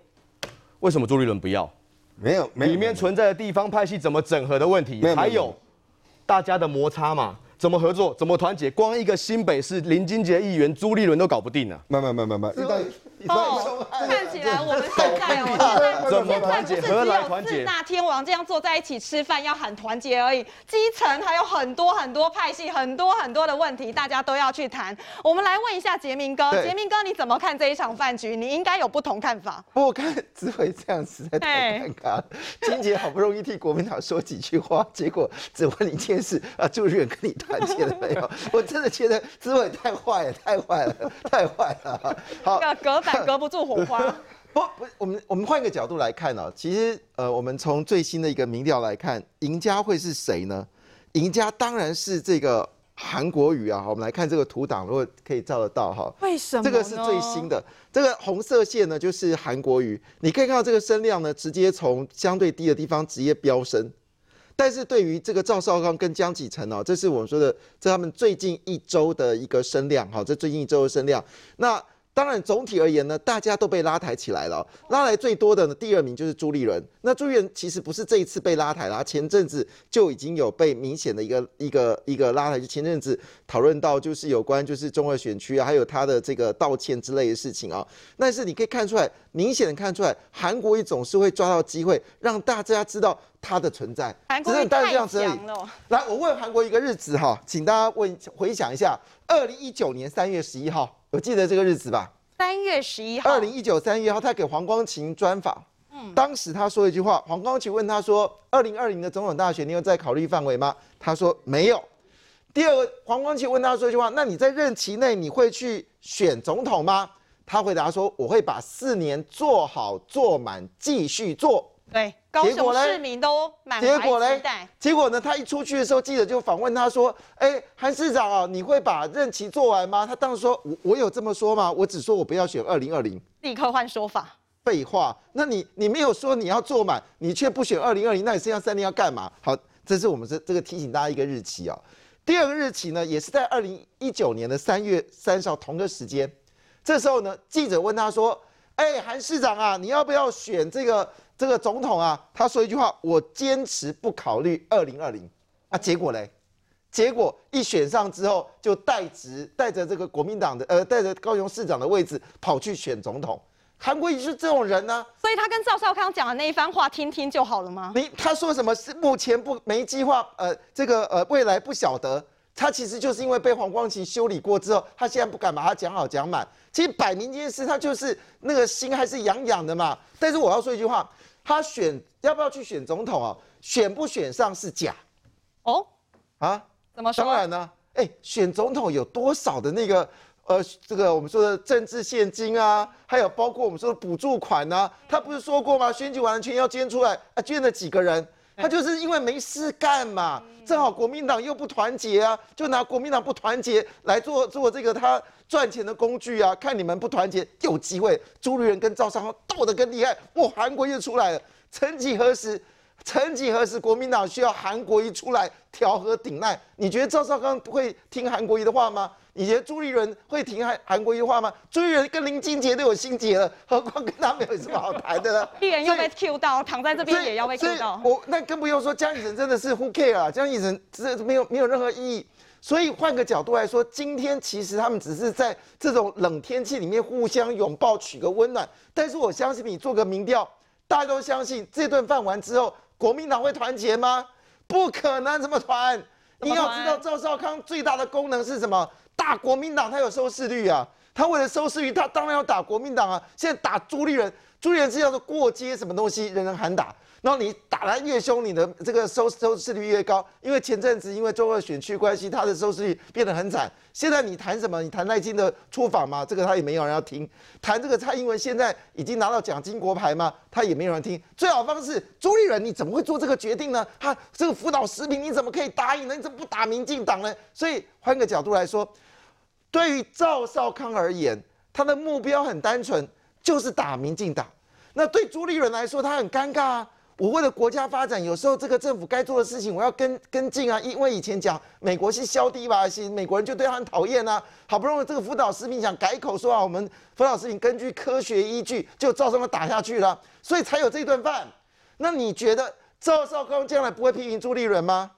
为什么朱立伦不要？没有，没有，里面存在的地方派系怎么整合的问题，还有大家的摩擦嘛？怎么合作？怎么团结？光一个新北市林金杰议员朱立伦都搞不定呢？慢慢慢慢慢。哦，看起来我们现在哦，怎么团结？何来团结？四大天王这样坐在一起吃饭要喊团结而已，基层还有很多很多派系，很多很多的问题，大家都要去谈。我们来问一下杰明哥，杰明哥你怎么看这一场饭局？你应该有不同看法。不过看子伟这样实在太尴尬了。金姐好不容易替国民党说几句话，结果只问你一件事啊，朱立伦跟你团结了没有？我真的觉得子伟太坏了，太坏了，太坏了。好，隔板。隔不住火花。不不，我们我们换一个角度来看呢、喔。其实呃，我们从最新的一个民调来看，赢家会是谁呢？赢家当然是这个韩国瑜啊。我们来看这个图档，如果可以照得到哈。为什么？这个是最新的，这个红色线呢就是韩国瑜。你可以看到这个声量呢，直接从相对低的地方直接飙升。但是对于这个赵少康跟江启臣哦，这是我们说的，这他们最近一周的一个声量哈，这最近一周的声量。那当然，总体而言呢，大家都被拉抬起来了。拉抬最多的呢，第二名就是朱立伦。那朱立伦其实不是这一次被拉抬啦，前阵子就已经有被明显的一个一个一个拉抬。就前阵子讨论到就是有关就是中二选区啊，还有他的这个道歉之类的事情啊。但是你可以看出来，明显的看出来，韩国瑜总是会抓到机会让大家知道他的存在。韩国瑜太强了。来，我问韩国一个日子哈，请大家问回想一下，二零一九年三月十一号。我记得这个日子吧，三月十一号，二零一九三月一号，他给黄光芹专访。嗯，当时他说一句话，黄光芹问他说：“二零二零的总统大选，你有在考虑范围吗？”他说没有。第二个，黄光芹问他说一句话：“那你在任期内你会去选总统吗？”他回答说：“我会把四年做好做满，继续做。”对，高雄市民都满怀期待。结果呢？他一出去的时候，记者就访问他说：“哎，韩市长啊，你会把任期做完吗？”他当时说：“我我有这么说吗？我只说我不要选二零二零。”立刻换说法。废话，那你你没有说你要做满，你却不选二零二零，那你剩下三年要干嘛？好，这是我们这这个提醒大家一个日期啊。第二个日期呢，也是在二零一九年的三月三十号同个时间。这时候呢，记者问他说：“哎，韩市长啊，你要不要选这个？”这个总统啊，他说一句话：“我坚持不考虑二零二零。”啊，结果嘞？结果一选上之后，就代职带着这个国民党的呃，带着高雄市长的位置跑去选总统。韩国瑜是这种人呢、啊，所以他跟赵少康讲的那一番话，听听就好了吗？你他说什么是目前不没计划，呃，这个呃未来不晓得。他其实就是因为被黄光芹修理过之后，他现在不敢把他讲好讲满。其实摆明这件事，他就是那个心还是痒痒的嘛。但是我要说一句话。他选要不要去选总统啊？选不选上是假。哦，啊？怎么说？当然呢，哎，选总统有多少的那个呃，这个我们说的政治献金啊，还有包括我们说的补助款啊，他不是说过吗？选举完了钱要捐出来啊，捐了几个人？他就是因为没事干嘛，正好国民党又不团结啊，就拿国民党不团结来做做这个他赚钱的工具啊。看你们不团结，有机会朱立伦跟赵少康斗得更厉害，哇，韩国又出来了。曾几何时，曾几何时，国民党需要韩国瑜出来调和顶难？你觉得赵少康会听韩国瑜的话吗？你觉得朱立伦会听韩韩国瑜的话吗？朱立伦跟林金杰都有心结了，何况跟他们有什么好谈的呢？议员又被 Q 到，躺在这边也要被 Q 到。我那更不用说，江启臣真的是 Who care 啊？江启臣这没有没有任何意义。所以换个角度来说，今天其实他们只是在这种冷天气里面互相拥抱，取个温暖。但是我相信你做个民调，大家都相信这顿饭完之后，国民党会团结吗？不可能怎么团。你要知道赵少康最大的功能是什么？大国民党，他有收视率啊，他为了收视率，他当然要打国民党啊。现在打朱立人，朱立人是叫做过街什么东西，人人喊打。然后你打得越凶，你的这个收收视率越高。因为前阵子因为中二选区关系，他的收视率变得很惨。现在你谈什么？你谈赖清德出访吗？这个他也没有人要听。谈这个蔡英文现在已经拿到奖金国牌吗？他也没有人听。最好方式，朱立伦你怎么会做这个决定呢？他这个辅导食品你怎么可以答应呢？你怎么不打民进党呢？所以换个角度来说，对于赵少康而言，他的目标很单纯，就是打民进党。那对朱立伦来说，他很尴尬啊。我为了国家发展，有时候这个政府该做的事情，我要跟跟进啊。因为以前讲美国是小弟吧，是美国人就对他很讨厌啊。好不容易这个辅导食品想改口说啊，我们辅导食品根据科学依据，就照这么打下去了，所以才有这顿饭。那你觉得赵少康将来不会批评朱立伦吗？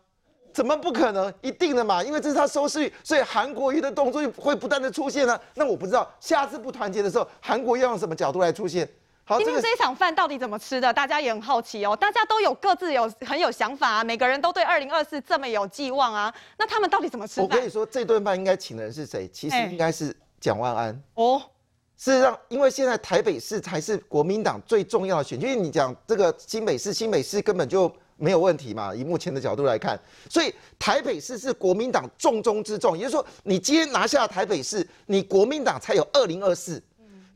怎么不可能？一定的嘛，因为这是他收视率，所以韩国瑜的动作会不断的出现呢、啊。那我不知道下次不团结的时候，韩国瑜要用什么角度来出现？好，今天这一场饭到底怎么吃的？大家也很好奇哦。大家都有各自有很有想法啊，每个人都对二零二四这么有寄望啊。那他们到底怎么吃饭？我跟你说，这顿饭应该请的人是谁？其实应该是蒋万安哦。事实上，因为现在台北市才是国民党最重要的选区，因为你讲这个新北市，新北市根本就没有问题嘛。以目前的角度来看，所以台北市是国民党重中之重。也就是说，你今天拿下台北市，你国民党才有二零二四。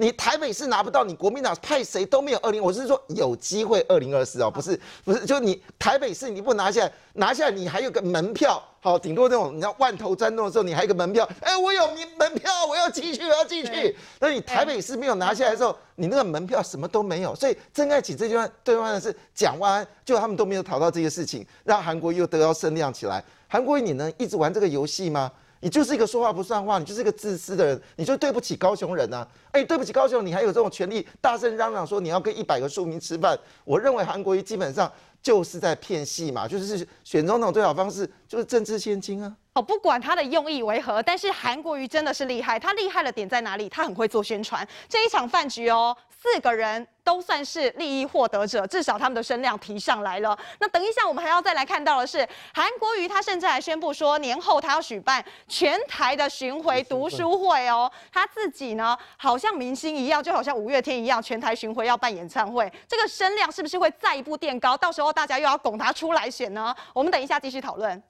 你台北市拿不到，你国民党派谁都没有二零。我是说有机会二零二四哦，不是不是，就你台北市你不拿下来，拿下来你还有个门票，好，顶多那种你要万头攒动的时候，你还有个门票，哎，我有名门票，我要进去，我要进去。那你台北市没有拿下来的时候，你那个门票什么都没有。所以曾爱起这句话对方的是蒋万安，就他们都没有讨到这些事情，让韩国又得到声量起来。韩国瑜，你能一直玩这个游戏吗？你就是一个说话不算话，你就是一个自私的人，你就对不起高雄人呐、啊！哎，对不起高雄，你还有这种权利大声嚷嚷说你要跟一百个庶民吃饭？我认为韩国瑜基本上就是在骗戏嘛，就是选总统最好方式就是政治献金啊。哦，不管他的用意为何，但是韩国瑜真的是厉害，他厉害的点在哪里？他很会做宣传。这一场饭局哦。四个人都算是利益获得者，至少他们的声量提上来了。那等一下，我们还要再来看到的是，韩国瑜他甚至还宣布说，年后他要举办全台的巡回读书会哦。他自己呢，好像明星一样，就好像五月天一样，全台巡回要办演唱会。这个声量是不是会再一步垫高？到时候大家又要拱他出来选呢？我们等一下继续讨论。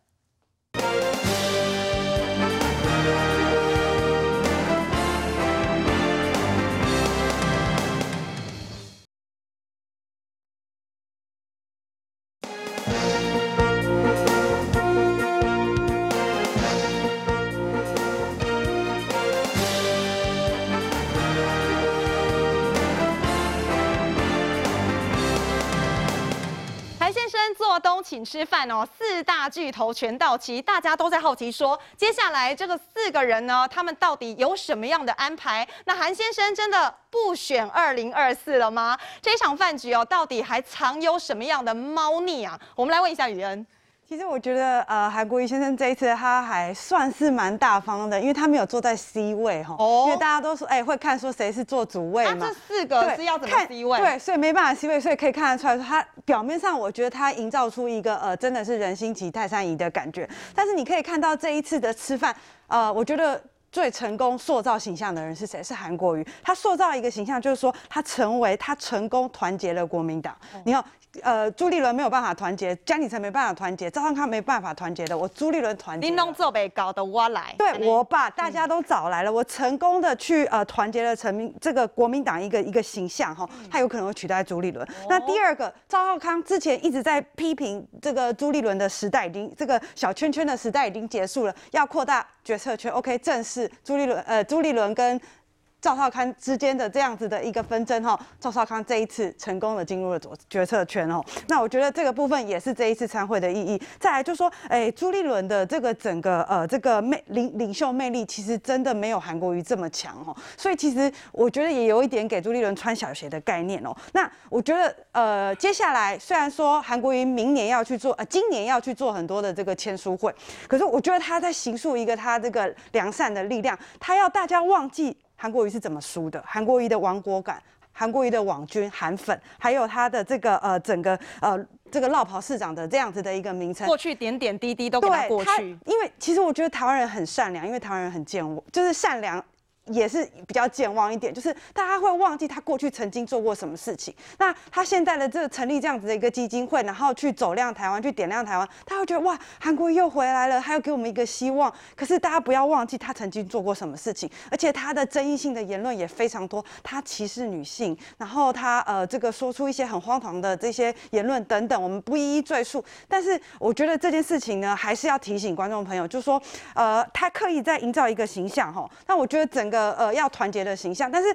做东请吃饭哦，四大巨头全到齐，大家都在好奇说，接下来这个四个人呢，他们到底有什么样的安排？那韩先生真的不选二零二四了吗？这场饭局哦，到底还藏有什么样的猫腻啊？我们来问一下雨恩。其实我觉得，呃，韩国瑜先生这一次他还算是蛮大方的，因为他没有坐在 C 位哈，哦、因为大家都说，哎、欸，会看说谁是坐主位嘛。啊、这四个是要怎么 C 位？对，所以没办法 C 位，所以可以看得出来，他表面上我觉得他营造出一个呃，真的是人心齐泰山移的感觉。但是你可以看到这一次的吃饭，呃，我觉得最成功塑造形象的人是谁？是韩国瑜。他塑造一个形象，就是说他成为他成功团结了国民党。你看。呃，朱立伦没有办法团结，江启臣没办法团结，赵少康没办法团结的，我朱立伦团结。林龙做被搞的我来，对我把大家都找来了，嗯、我成功的去呃团结了成民这个国民党一个一个形象哈，他有可能会取代朱立伦。嗯、那第二个，赵浩康之前一直在批评这个朱立伦的时代已经这个小圈圈的时代已经结束了，要扩大决策圈。OK，正是朱立伦呃朱立伦跟。赵少康之间的这样子的一个纷争哈，赵少康这一次成功的进入了决决策圈哦，那我觉得这个部分也是这一次参会的意义。再来就说，哎，朱立伦的这个整个呃这个魅领领袖魅力，其实真的没有韩国瑜这么强哦，所以其实我觉得也有一点给朱立伦穿小鞋的概念哦。那我觉得呃接下来虽然说韩国瑜明年要去做呃今年要去做很多的这个签书会，可是我觉得他在形塑一个他这个良善的力量，他要大家忘记。韩国瑜是怎么输的？韩国瑜的亡国感，韩国瑜的网军、韩粉，还有他的这个呃整个呃这个落跑市长的这样子的一个名称，过去点点滴滴都给他过去。因为其实我觉得台湾人很善良，因为台湾人很健忘，就是善良。也是比较健忘一点，就是大家会忘记他过去曾经做过什么事情。那他现在的这个成立这样子的一个基金会，然后去走亮台湾，去点亮台湾，他会觉得哇，韩国又回来了，他又给我们一个希望。可是大家不要忘记他曾经做过什么事情，而且他的争议性的言论也非常多，他歧视女性，然后他呃这个说出一些很荒唐的这些言论等等，我们不一一赘述。但是我觉得这件事情呢，还是要提醒观众朋友，就是说呃他刻意在营造一个形象哈。那我觉得整个。呃呃，要团结的形象，但是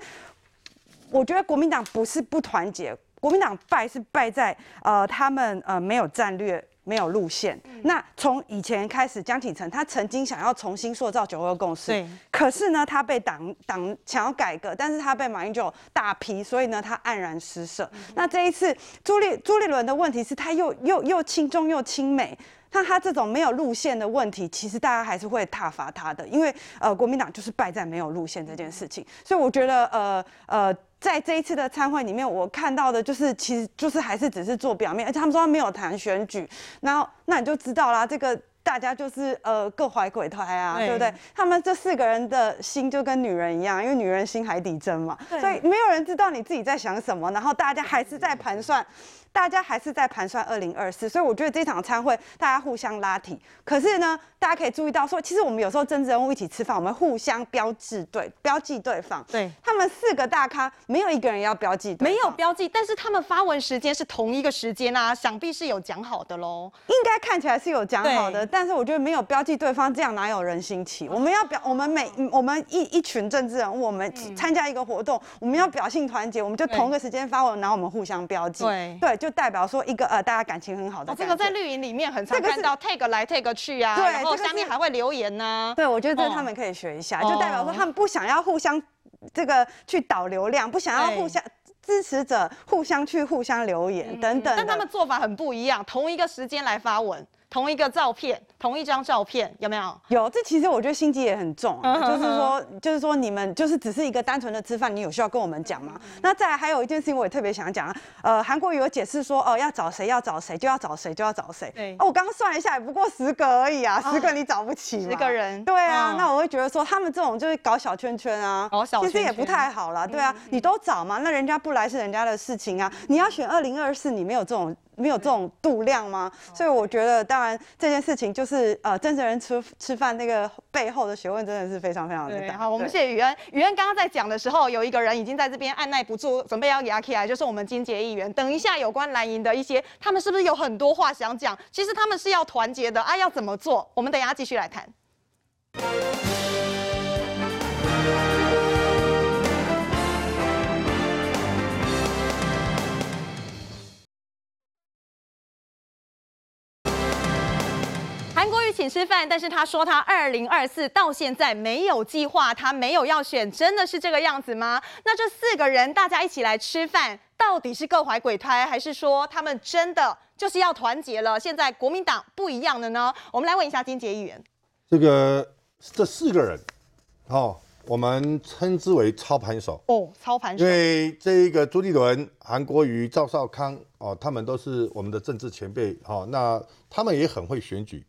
我觉得国民党不是不团结，国民党败是败在呃他们呃没有战略，没有路线。嗯、那从以前开始，江启臣他曾经想要重新塑造九二共识，对，可是呢他被党党想要改革，但是他被马英九大批，所以呢他黯然失色。嗯、那这一次朱立朱立伦的问题是他又又又亲中又亲美。那他这种没有路线的问题，其实大家还是会挞伐他的，因为呃，国民党就是败在没有路线这件事情。所以我觉得呃呃，在这一次的参会里面，我看到的就是其实就是还是只是做表面，而且他们说他没有谈选举，然后那你就知道啦，这个大家就是呃各怀鬼胎啊，对，对不对？他们这四个人的心就跟女人一样，因为女人心海底针嘛，所以没有人知道你自己在想什么，然后大家还是在盘算。大家还是在盘算二零二四，所以我觉得这场参会大家互相拉提。可是呢，大家可以注意到说，其实我们有时候政治人物一起吃饭，我们互相标志对标记对方。对，他们四个大咖没有一个人要标记，没有标记，但是他们发文时间是同一个时间啊，想必是有讲好的喽。应该看起来是有讲好的，但是我觉得没有标记对方，这样哪有人心齐？我们要表，我们每我们一一群政治人物，我们参加一个活动，我们要表现团结，我们就同个时间发文，然后我们互相标记。对对。就代表说一个呃，大家感情很好的、哦。这个在绿营里面很常看到 take 来 take 去啊，对，然后下面还会留言呢、啊。对，我觉得这他们可以学一下，哦、就代表说他们不想要互相这个去导流量，不想要互相支持者互相去互相留言、嗯、等等。但他们做法很不一样，同一个时间来发文。同一个照片，同一张照片，有没有？有，这其实我觉得心机也很重，啊就是说，就是说你们就是只是一个单纯的吃饭，你有需要跟我们讲吗？那再来还有一件事情，我也特别想讲，呃，韩国瑜有解释说，哦，要找谁要找谁，就要找谁就要找谁。对，哦，我刚刚算一下，也不过十个而已啊，十个你找不起，十个人。对啊，那我会觉得说，他们这种就是搞小圈圈啊，搞小圈圈，其实也不太好了。对啊，你都找嘛，那人家不来是人家的事情啊。你要选二零二四，你没有这种。没有这种度量吗？所以我觉得，当然这件事情就是呃，真正人吃吃饭那个背后的学问真的是非常非常的大。好，我们谢谢宇恩。宇恩刚刚在讲的时候，有一个人已经在这边按捺不住，准备要压起来，就是我们金杰议员。等一下有关蓝营的一些，他们是不是有很多话想讲？其实他们是要团结的啊，要怎么做？我们等一下继续来谈。请吃饭，但是他说他二零二四到现在没有计划，他没有要选，真的是这个样子吗？那这四个人大家一起来吃饭，到底是各怀鬼胎，还是说他们真的就是要团结了？现在国民党不一样了呢？我们来问一下金杰议员，这个这四个人，哦，我们称之为操盘手哦，操盘手。因为这一个朱立伦、韩国瑜、赵少康哦，他们都是我们的政治前辈哦，那他们也很会选举。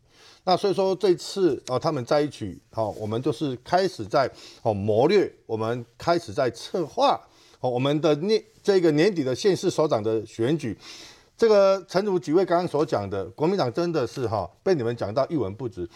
那所以说这次哦，他们在一起哦，我们就是开始在哦谋略，我们开始在策划哦，我们的年这个年底的县市首长的选举。这个诚如几位刚刚所讲的，国民党真的是哈被你们讲到一文不值，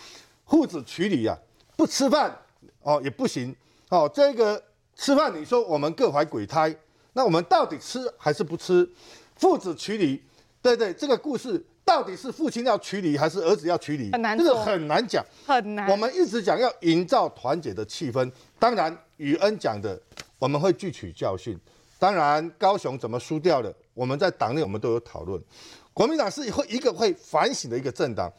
父子娶礼呀，不吃饭哦也不行哦。这个吃饭你说我们各怀鬼胎，那我们到底吃还是不吃？父子娶礼，对对，这个故事到底是父亲要娶你还是儿子要娶你？很难，这个很难讲，很难。我们一直讲要营造团结的气氛，当然宇恩讲的我们会汲取教训。当然高雄怎么输掉的？我们在党内我们都有讨论，国民党是会一个会反省的一个政党。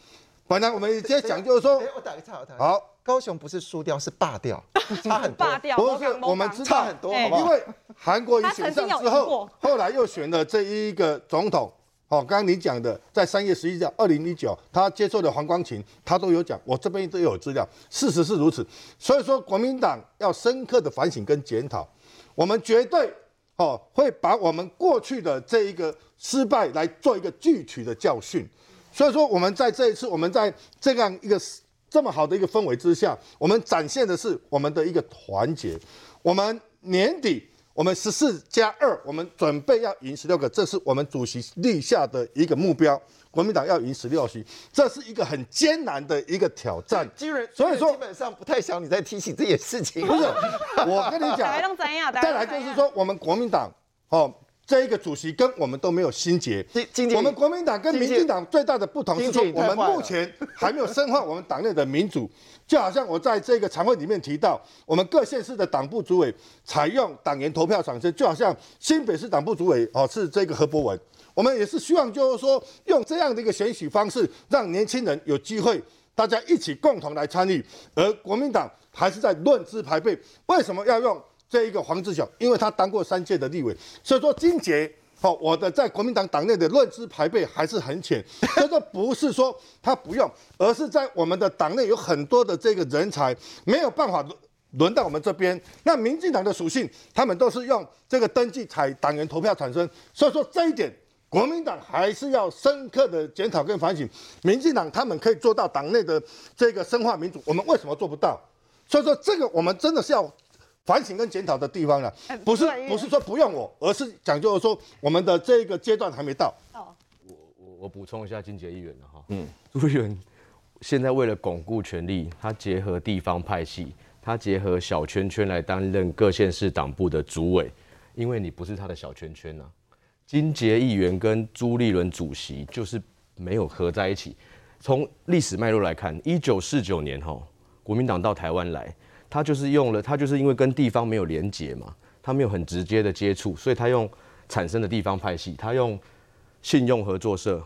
本来我们今天讲就是说，我打个岔，我打好，高雄不是输掉是罢掉，差很多。罢掉，不是我们知道很多，好不好？因为韩国瑜选上之后，后来又选了这一个总统。哦，刚刚你讲的，在三月十一日，二零一九，他接受的黄光芹，他都有讲，我这边都有资料，事实是如此。所以说，国民党要深刻的反省跟检讨，我们绝对。哦，会把我们过去的这一个失败来做一个具体的教训，所以说我们在这一次，我们在这样一个这么好的一个氛围之下，我们展现的是我们的一个团结。我们年底，我们十四加二，我们准备要赢十六个，这是我们主席立下的一个目标。国民党要赢十六席，这是一个很艰难的一个挑战。所以说基本上不太想你再提起这件事情。不是，我跟你讲，再来就是说，我们国民党哦，这一个主席跟我们都没有心结。我们国民党跟民进党最大的不同是说，我们目前还没有深化我们党内的民主。就好像我在这个常会里面提到，我们各县市的党部主委采用党员投票产生，就好像新北市党部主委哦是这个何博文。我们也是希望，就是说，用这样的一个选举方式，让年轻人有机会，大家一起共同来参与。而国民党还是在论资排辈，为什么要用这一个黄志雄？因为他当过三届的立委，所以说金杰，哦，我的在国民党党内的论资排辈还是很浅。所以说不是说他不用，而是在我们的党内有很多的这个人才没有办法轮轮到我们这边。那民进党的属性，他们都是用这个登记采党员投票产生，所以说这一点。国民党还是要深刻的检讨跟反省，民进党他们可以做到党内的这个深化民主，我们为什么做不到？所以说这个我们真的是要反省跟检讨的地方了，不是不是说不用我，而是讲究说我们的这个阶段还没到。我我我补充一下金杰议员的哈，嗯，朱议员现在为了巩固权力，他结合地方派系，他结合小圈圈来担任各县市党部的主委，因为你不是他的小圈圈呐、啊。金杰议员跟朱立伦主席就是没有合在一起。从历史脉络来看，一九四九年哈，国民党到台湾来，他就是用了，他就是因为跟地方没有连结嘛，他没有很直接的接触，所以他用产生的地方派系，他用信用合作社、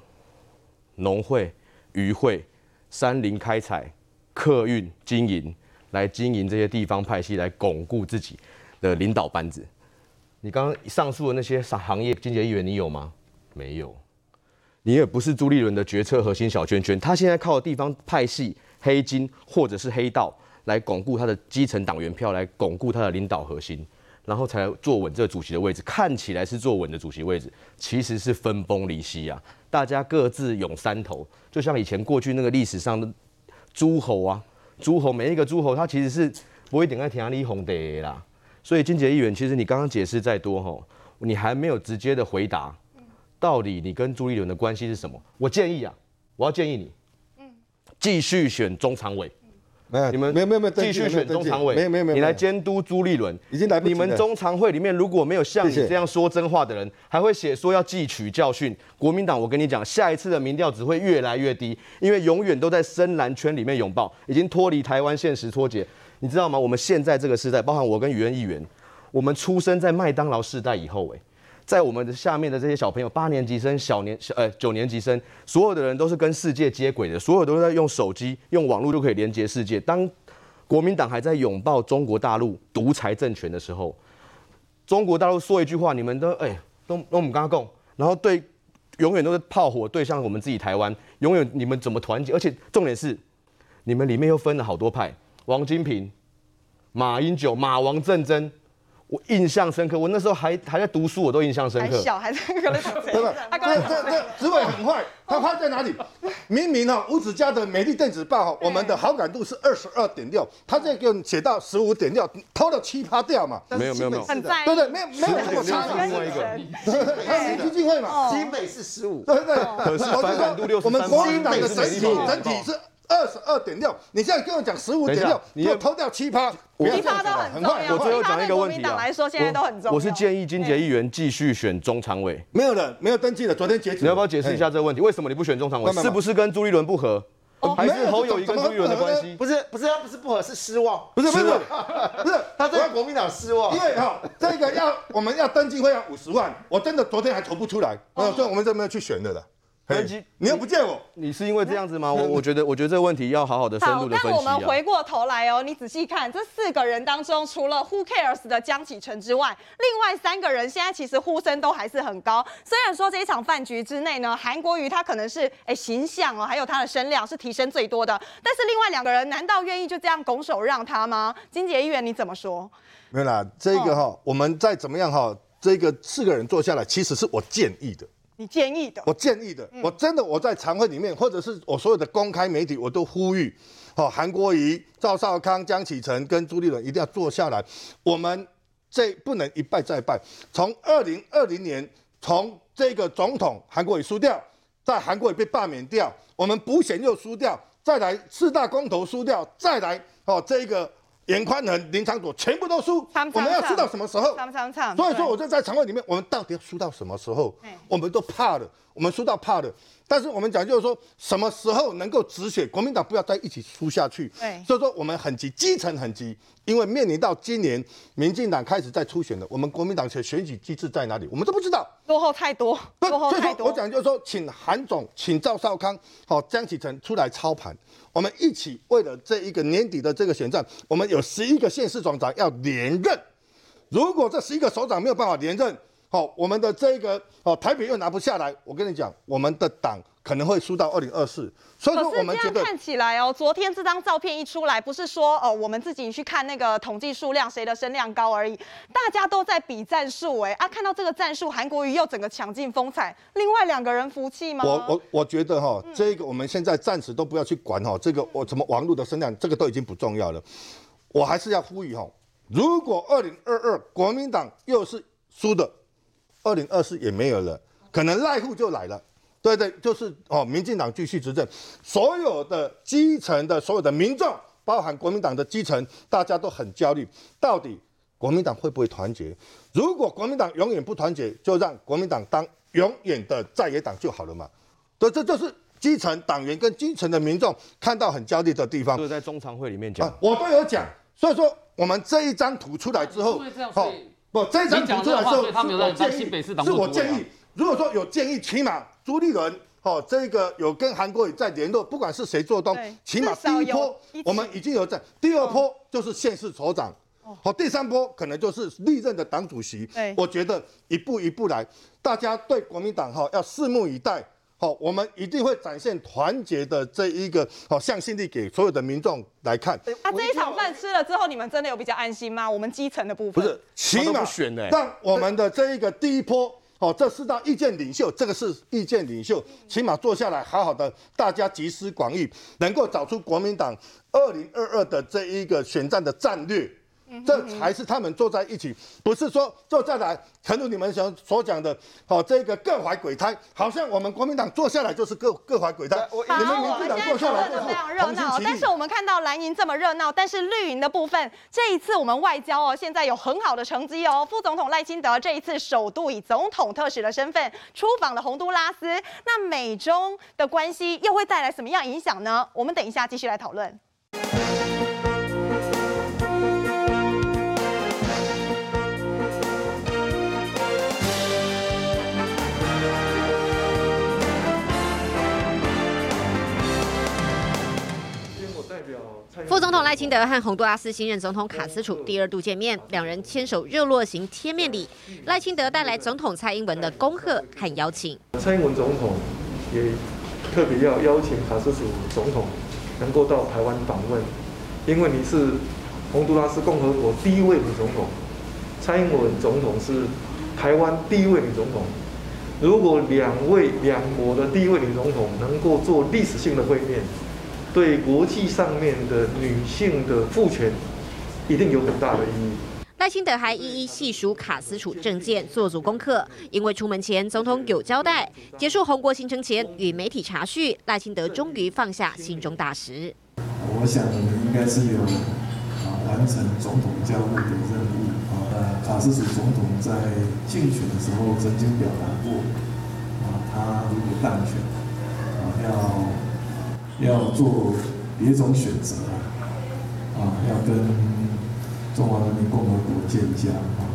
农会、渔会、山林开采、客运经营来经营这些地方派系，来巩固自己的领导班子。你刚刚上述的那些行业，经济议员你有吗？没有，你也不是朱立伦的决策核心小圈圈。他现在靠的地方派系、黑金或者是黑道来巩固他的基层党员票，来巩固他的领导核心，然后才坐稳这个主席的位置。看起来是坐稳的主席位置，其实是分崩离析啊！大家各自拥山头，就像以前过去那个历史上的诸侯啊，诸侯每一个诸侯他其实是不会点开天阿里红的啦。所以金杰议员，其实你刚刚解释再多吼，你还没有直接的回答，到底你跟朱立伦的关系是什么？我建议啊，我要建议你，嗯继续选中常委，没有，你们没有没有没有继续选中常委，没有没有没有，你来监督朱立伦，已经来不及了。你们中常会里面如果没有像你这样说真话的人，还会写说要汲取教训。国民党，我跟你讲，下一次的民调只会越来越低，因为永远都在深蓝圈里面拥抱，已经脱离台湾现实脱节。你知道吗？我们现在这个时代，包含我跟宇恩议员，我们出生在麦当劳世代以后，诶，在我们的下面的这些小朋友，八年级生、小年小呃九年级生，所有的人都是跟世界接轨的，所有都在用手机、用网络就可以连接世界。当国民党还在拥抱中国大陆独裁政权的时候，中国大陆说一句话，你们都哎都都我们刚刚讲，然后对永远都是炮火对向我们自己台湾，永远你们怎么团结？而且重点是，你们里面又分了好多派。王金平、马英九、马王政争。我印象深刻，我那时候还还在读书，我都印象深刻。还小，还在那个，对吧？这这这职位很坏，他坏在哪里？明明哈吴子家的《美丽电子报》哈，我们的好感度是二十二点六，他这个写到十五点六，偷了七趴掉嘛？没有没有没有，很在意，对对，没有没有什么差另外一个，他是基金会嘛？新北是十五，对对。可是反感度六十三，我们国民党的整体整体是。二十二点六，你现在跟我讲十五点六，你又偷掉七趴，七趴都很重要。我最后讲一个问题啊，来说现在都很重要。我是建议金杰议员继续选中常委，没有了，没有登记了，昨天截止。你要不要解释一下这个问题？为什么你不选中常委？是不是跟朱立伦不合？还是侯友宜跟朱立伦的关系？不是，不是，他不是不合，是失望。不是，不是，不是，他对国民党失望。因为哈，这个要我们要登记会要五十万，我真的昨天还投不出来，所以我们就没有去选的了。登记，你又不见我，你是因为这样子吗？我我觉得，我觉得这个问题要好好的深入的分析。好，但我们回过头来哦，你仔细看这四个人当中，除了 Who cares 的江启臣之外，另外三个人现在其实呼声都还是很高。虽然说这一场饭局之内呢，韩国瑜他可能是哎形象哦，还有他的声量是提升最多的，但是另外两个人难道愿意就这样拱手让他吗？金杰议员你怎么说？没有啦，这个哈、哦，我们再怎么样哈，这个四个人坐下来，其实是我建议的。你建议的，我建议的，我真的我在常会里面，或者是我所有的公开媒体，我都呼吁，好，韩国瑜、赵少康、江启臣跟朱立伦一定要坐下来，我们这不能一败再败。从二零二零年，从这个总统韩国瑜输掉，在韩国瑜被罢免掉，我们补选又输掉，再来四大公投输掉，再来哦这个。颜宽仁、林长佐全部都输，我们要输到什么时候？所以说我就在常会里面，我们到底要输到什么时候？我们都怕了，我们输到怕了。但是我们讲就是说，什么时候能够止血？国民党不要再一起输下去。所以说我们很急，基层很急，因为面临到今年民进党开始在初选了，我们国民党选选举机制在哪里？我们都不知道，落后太多，落后太多。我讲就是说，请韩总，请赵少康，好，江启臣出来操盘。我们一起为了这一个年底的这个选战，我们有十一个县市总长要连任。如果这十一个首长没有办法连任，好，我们的这个哦台北又拿不下来，我跟你讲，我们的党可能会输到二零二四。所以说我们觉得，看起来哦，昨天这张照片一出来，不是说哦我们自己去看那个统计数量，谁的声量高而已，大家都在比战术哎啊，看到这个战术，韩国瑜又整个抢尽风采，另外两个人服气吗？我我我觉得哈，这个我们现在暂时都不要去管哈，这个我什么网络的声量，这个都已经不重要了。我还是要呼吁哈，如果二零二二国民党又是输的。二零二四也没有了，可能赖户就来了，对对，就是哦，民进党继续执政，所有的基层的所有的民众，包含国民党的基层，大家都很焦虑，到底国民党会不会团结？如果国民党永远不团结，就让国民党当永远的在野党就好了嘛。对，这就是基层党员跟基层的民众看到很焦虑的地方。就在中常会里面讲，我都有讲，所以说我们这一张图出来之后，好。不，这一张图出来之后，是我建议，是我建议。如果说有建议，起码朱立伦，哦，这个有跟韩国瑜在联络，不管是谁做东，起码第一波我们已经有在，第二波就是县市首长，好，第三波可能就是历任的党主席。我觉得一步一步来，大家对国民党哈要拭目以待。好，我们一定会展现团结的这一个好向心力给所有的民众来看。啊，这一场饭吃了之后，你们真的有比较安心吗？我们基层的部分不是，起码让我们的这一个第一波，哦，这四大意见领袖，这个是意见领袖，起码坐下来好好的，大家集思广益，能够找出国民党二零二二的这一个选战的战略。这才是他们坐在一起，不是说坐下来，诚如你们想所讲的，好，这个各怀鬼胎，好像我们国民党坐下来就是各各怀鬼胎。好，我们现在讨论的非常热闹，但是我们看到蓝营这么热闹，但是绿营的部分，这一次我们外交哦，现在有很好的成绩哦。副总统赖清德这一次首度以总统特使的身份出访了洪都拉斯，那美中的关系又会带来什么样影响呢？我们等一下继续来讨论。副总统赖清德和洪都拉斯新任总统卡斯楚第二度见面，两人牵手热络型贴面礼。赖清德带来总统蔡英文的恭贺和邀请。蔡英文总统也特别要邀请卡斯楚总统能够到台湾访问，因为你是洪都拉斯共和国第一位女总统，蔡英文总统是台湾第一位女总统。如果两位两国的第一位女总统能够做历史性的会面，对国际上面的女性的赋权，一定有很大的意义。赖清德还一一细数卡斯楚政见，做足功课。因为出门前总统有交代，结束宏国行程前与媒体查叙，赖清德终于放下心中大石。我想我们应该是有啊完成总统交付的任务啊。呃，卡斯楚总统在竞选的时候曾经表达过啊，他如果当选啊，要要做别种选择啊，啊要跟。中华人民共和国建交啊，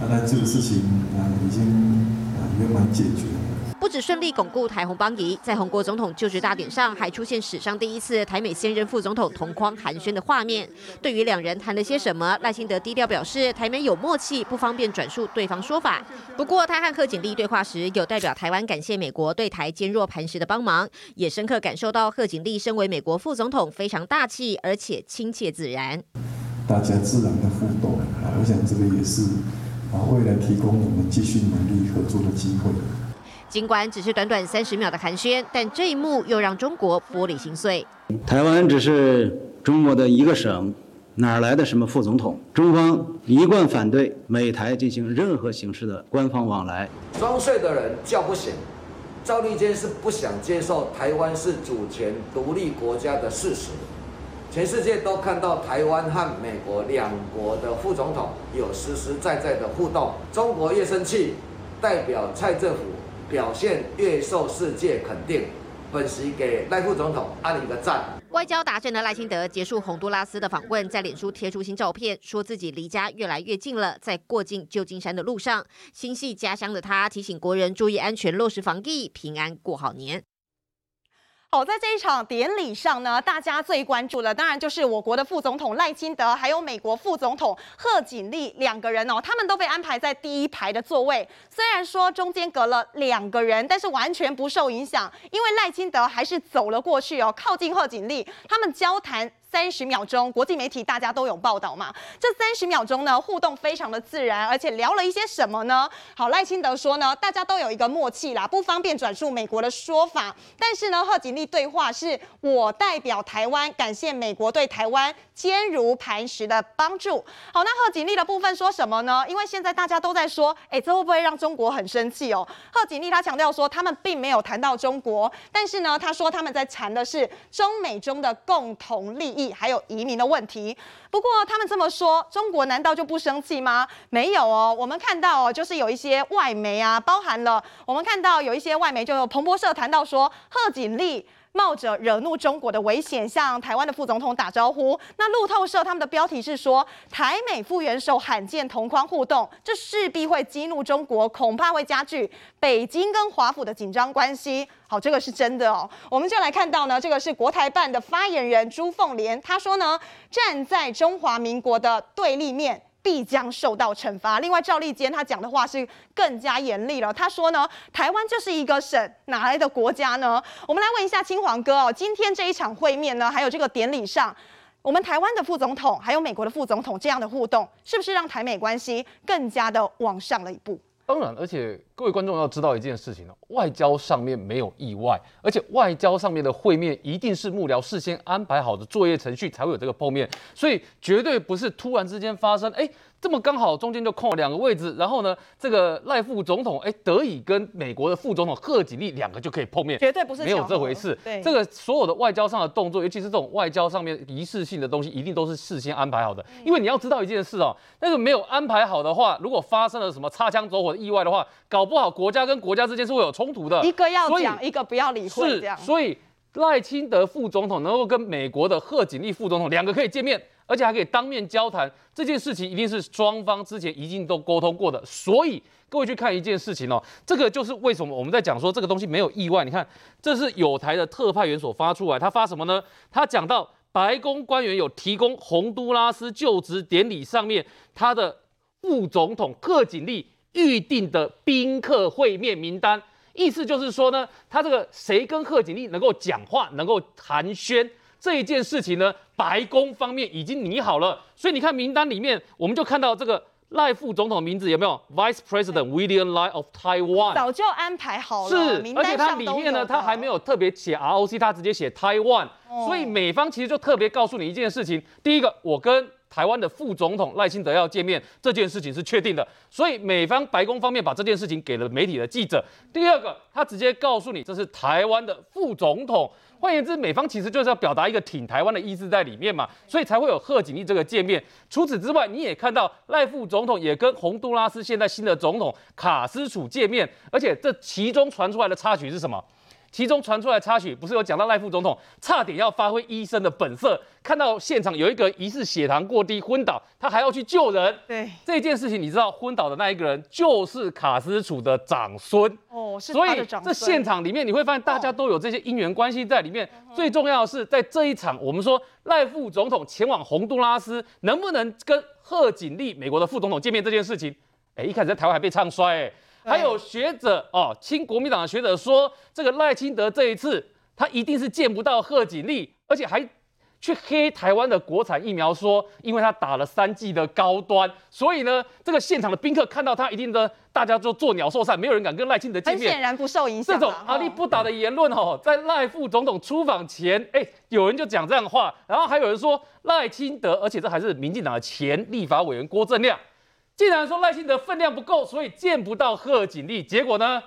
那但这个事情啊已经啊圆满解决了。不止顺利巩固台红邦谊，在宏国总统就职大典上，还出现史上第一次台美现任副总统同框寒暄的画面。对于两人谈了些什么，赖清德低调表示，台美有默契，不方便转述对方说法。不过，他和贺锦丽对话时，有代表台湾感谢美国对台坚若磐石的帮忙，也深刻感受到贺锦丽身为美国副总统非常大气，而且亲切自然。大家自然的互动啊，我想这个也是啊，未来提供我们继续努力合作的机会。尽管只是短短三十秒的寒暄，但这一幕又让中国玻璃心碎。台湾只是中国的一个省，哪来的什么副总统？中方一贯反对美台进行任何形式的官方往来。装睡的人叫不醒，赵立坚是不想接受台湾是主权独立国家的事实。全世界都看到台湾和美国两国的副总统有实实在在的互动。中国越生气，代表蔡政府表现越受世界肯定。本席给赖副总统按一个赞。外交达阵的赖清德结束洪都拉斯的访问，在脸书贴出新照片，说自己离家越来越近了，在过境旧金山的路上。心系家乡的他提醒国人注意安全，落实防疫，平安过好年。好，在这一场典礼上呢，大家最关注的当然就是我国的副总统赖清德，还有美国副总统贺锦丽两个人哦，他们都被安排在第一排的座位。虽然说中间隔了两个人，但是完全不受影响，因为赖清德还是走了过去哦，靠近贺锦丽，他们交谈。三十秒钟，国际媒体大家都有报道嘛。这三十秒钟呢，互动非常的自然，而且聊了一些什么呢？好，赖清德说呢，大家都有一个默契啦，不方便转述美国的说法。但是呢，贺锦丽对话是我代表台湾感谢美国对台湾坚如磐石的帮助。好，那贺锦丽的部分说什么呢？因为现在大家都在说，哎，这会不会让中国很生气哦？贺锦丽他强调说，他们并没有谈到中国，但是呢，他说他们在谈的是中美中的共同利益。还有移民的问题。不过他们这么说，中国难道就不生气吗？没有哦，我们看到哦，就是有一些外媒啊，包含了我们看到有一些外媒，就有彭博社谈到说，贺锦丽。冒着惹怒中国的危险，向台湾的副总统打招呼。那路透社他们的标题是说，台美副元首罕见同框互动，这势必会激怒中国，恐怕会加剧北京跟华府的紧张关系。好，这个是真的哦。我们就来看到呢，这个是国台办的发言人朱凤莲，他说呢，站在中华民国的对立面。必将受到惩罚。另外，赵立坚他讲的话是更加严厉了。他说呢，台湾就是一个省，哪来的国家呢？我们来问一下青黄哥哦，今天这一场会面呢，还有这个典礼上，我们台湾的副总统还有美国的副总统这样的互动，是不是让台美关系更加的往上了一步？当然，而且各位观众要知道一件事情哦，外交上面没有意外，而且外交上面的会面一定是幕僚事先安排好的作业程序才会有这个碰面，所以绝对不是突然之间发生，哎。这么刚好中间就空了两个位置，然后呢，这个赖副总统哎得以跟美国的副总统贺锦丽两个就可以碰面，绝对不是没有这回事。对，这个所有的外交上的动作，尤其是这种外交上面仪式性的东西，一定都是事先安排好的。因为你要知道一件事哦，那个没有安排好的话，如果发生了什么擦枪走火的意外的话，搞不好国家跟国家之间是会有冲突的。一个要讲，一个不要理会，这样。所以赖清德副总统能够跟美国的贺锦丽副总统两个可以见面。而且还可以当面交谈，这件事情一定是双方之前一定都沟通过的。所以各位去看一件事情哦，这个就是为什么我们在讲说这个东西没有意外。你看，这是友台的特派员所发出来，他发什么呢？他讲到白宫官员有提供洪都拉斯就职典礼上面他的副总统贺锦丽预定的宾客会面名单，意思就是说呢，他这个谁跟贺锦丽能够讲话，能够寒暄。这一件事情呢，白宫方面已经拟好了。所以你看名单里面，我们就看到这个。赖副总统名字有没有？Vice President William Lai of Taiwan 早就安排好了，是，而且它里面呢，它还没有特别写 ROC，它直接写 Taiwan，哦，所以美方其实就特别告诉你一件事情：第一个，我跟台湾的副总统赖清德要见面，这件事情是确定的，所以美方白宫方面把这件事情给了媒体的记者；第二个，他直接告诉你这是台湾的副总统。换言之，美方其实就是要表达一个挺台湾的意思在里面嘛，所以才会有贺锦丽这个见面。除此之外，你也看到赖副总统也跟洪都拉斯现在新的总统卡斯楚见面，而且这其中传出来的插曲是什么？其中传出来插曲，不是有讲到赖副总统差点要发挥医生的本色，看到现场有一个疑似血糖过低昏倒，他还要去救人。对这件事情，你知道昏倒的那一个人就是卡斯楚的长孙哦。所以这现场里面你会发现大家都有这些因缘关系在里面。哦、最重要的是在这一场，我们说赖副总统前往洪都拉斯，能不能跟贺锦丽美国的副总统见面这件事情，哎，一开始在台湾还被唱衰哎。还有学者哦，亲国民党的学者说，这个赖清德这一次他一定是见不到贺锦丽，而且还去黑台湾的国产疫苗，说因为他打了三剂的高端，所以呢，这个现场的宾客看到他一定的，大家就作鸟兽散，没有人敢跟赖清德见面。很显然不受影响。这种阿里不打的言论哦，在赖副总统出访前，哎，有人就讲这样的话，然后还有人说赖清德，而且这还是民进党的前立法委员郭正亮。既然说赖清德分量不够，所以见不到贺锦丽。结果呢，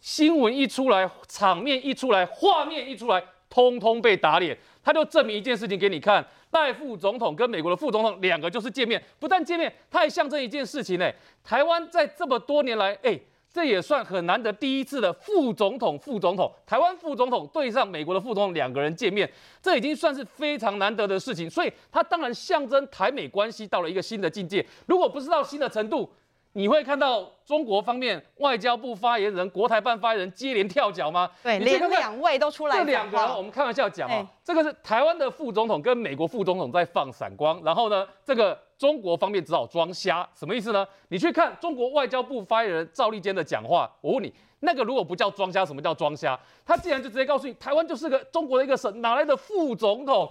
新闻一出来，场面一出来，画面一出来，通通被打脸。他就证明一件事情给你看：赖副总统跟美国的副总统两个就是见面，不但见面，他还象征一件事情呢。台湾在这么多年来，哎。这也算很难得第一次的副总统、副总统，台湾副总统对上美国的副总统两个人见面，这已经算是非常难得的事情。所以，它当然象征台美关系到了一个新的境界。如果不是到新的程度，你会看到中国方面外交部发言人、国台办发言人接连跳脚吗？对，连两位都出来。这两个人，我们开玩笑讲啊，这个是台湾的副总统跟美国副总统在放闪光，然后呢，这个。中国方面只好装瞎，什么意思呢？你去看中国外交部发言人赵立坚的讲话，我问你，那个如果不叫装瞎，什么叫装瞎？他竟然就直接告诉你，台湾就是个中国的一个省，哪来的副总统？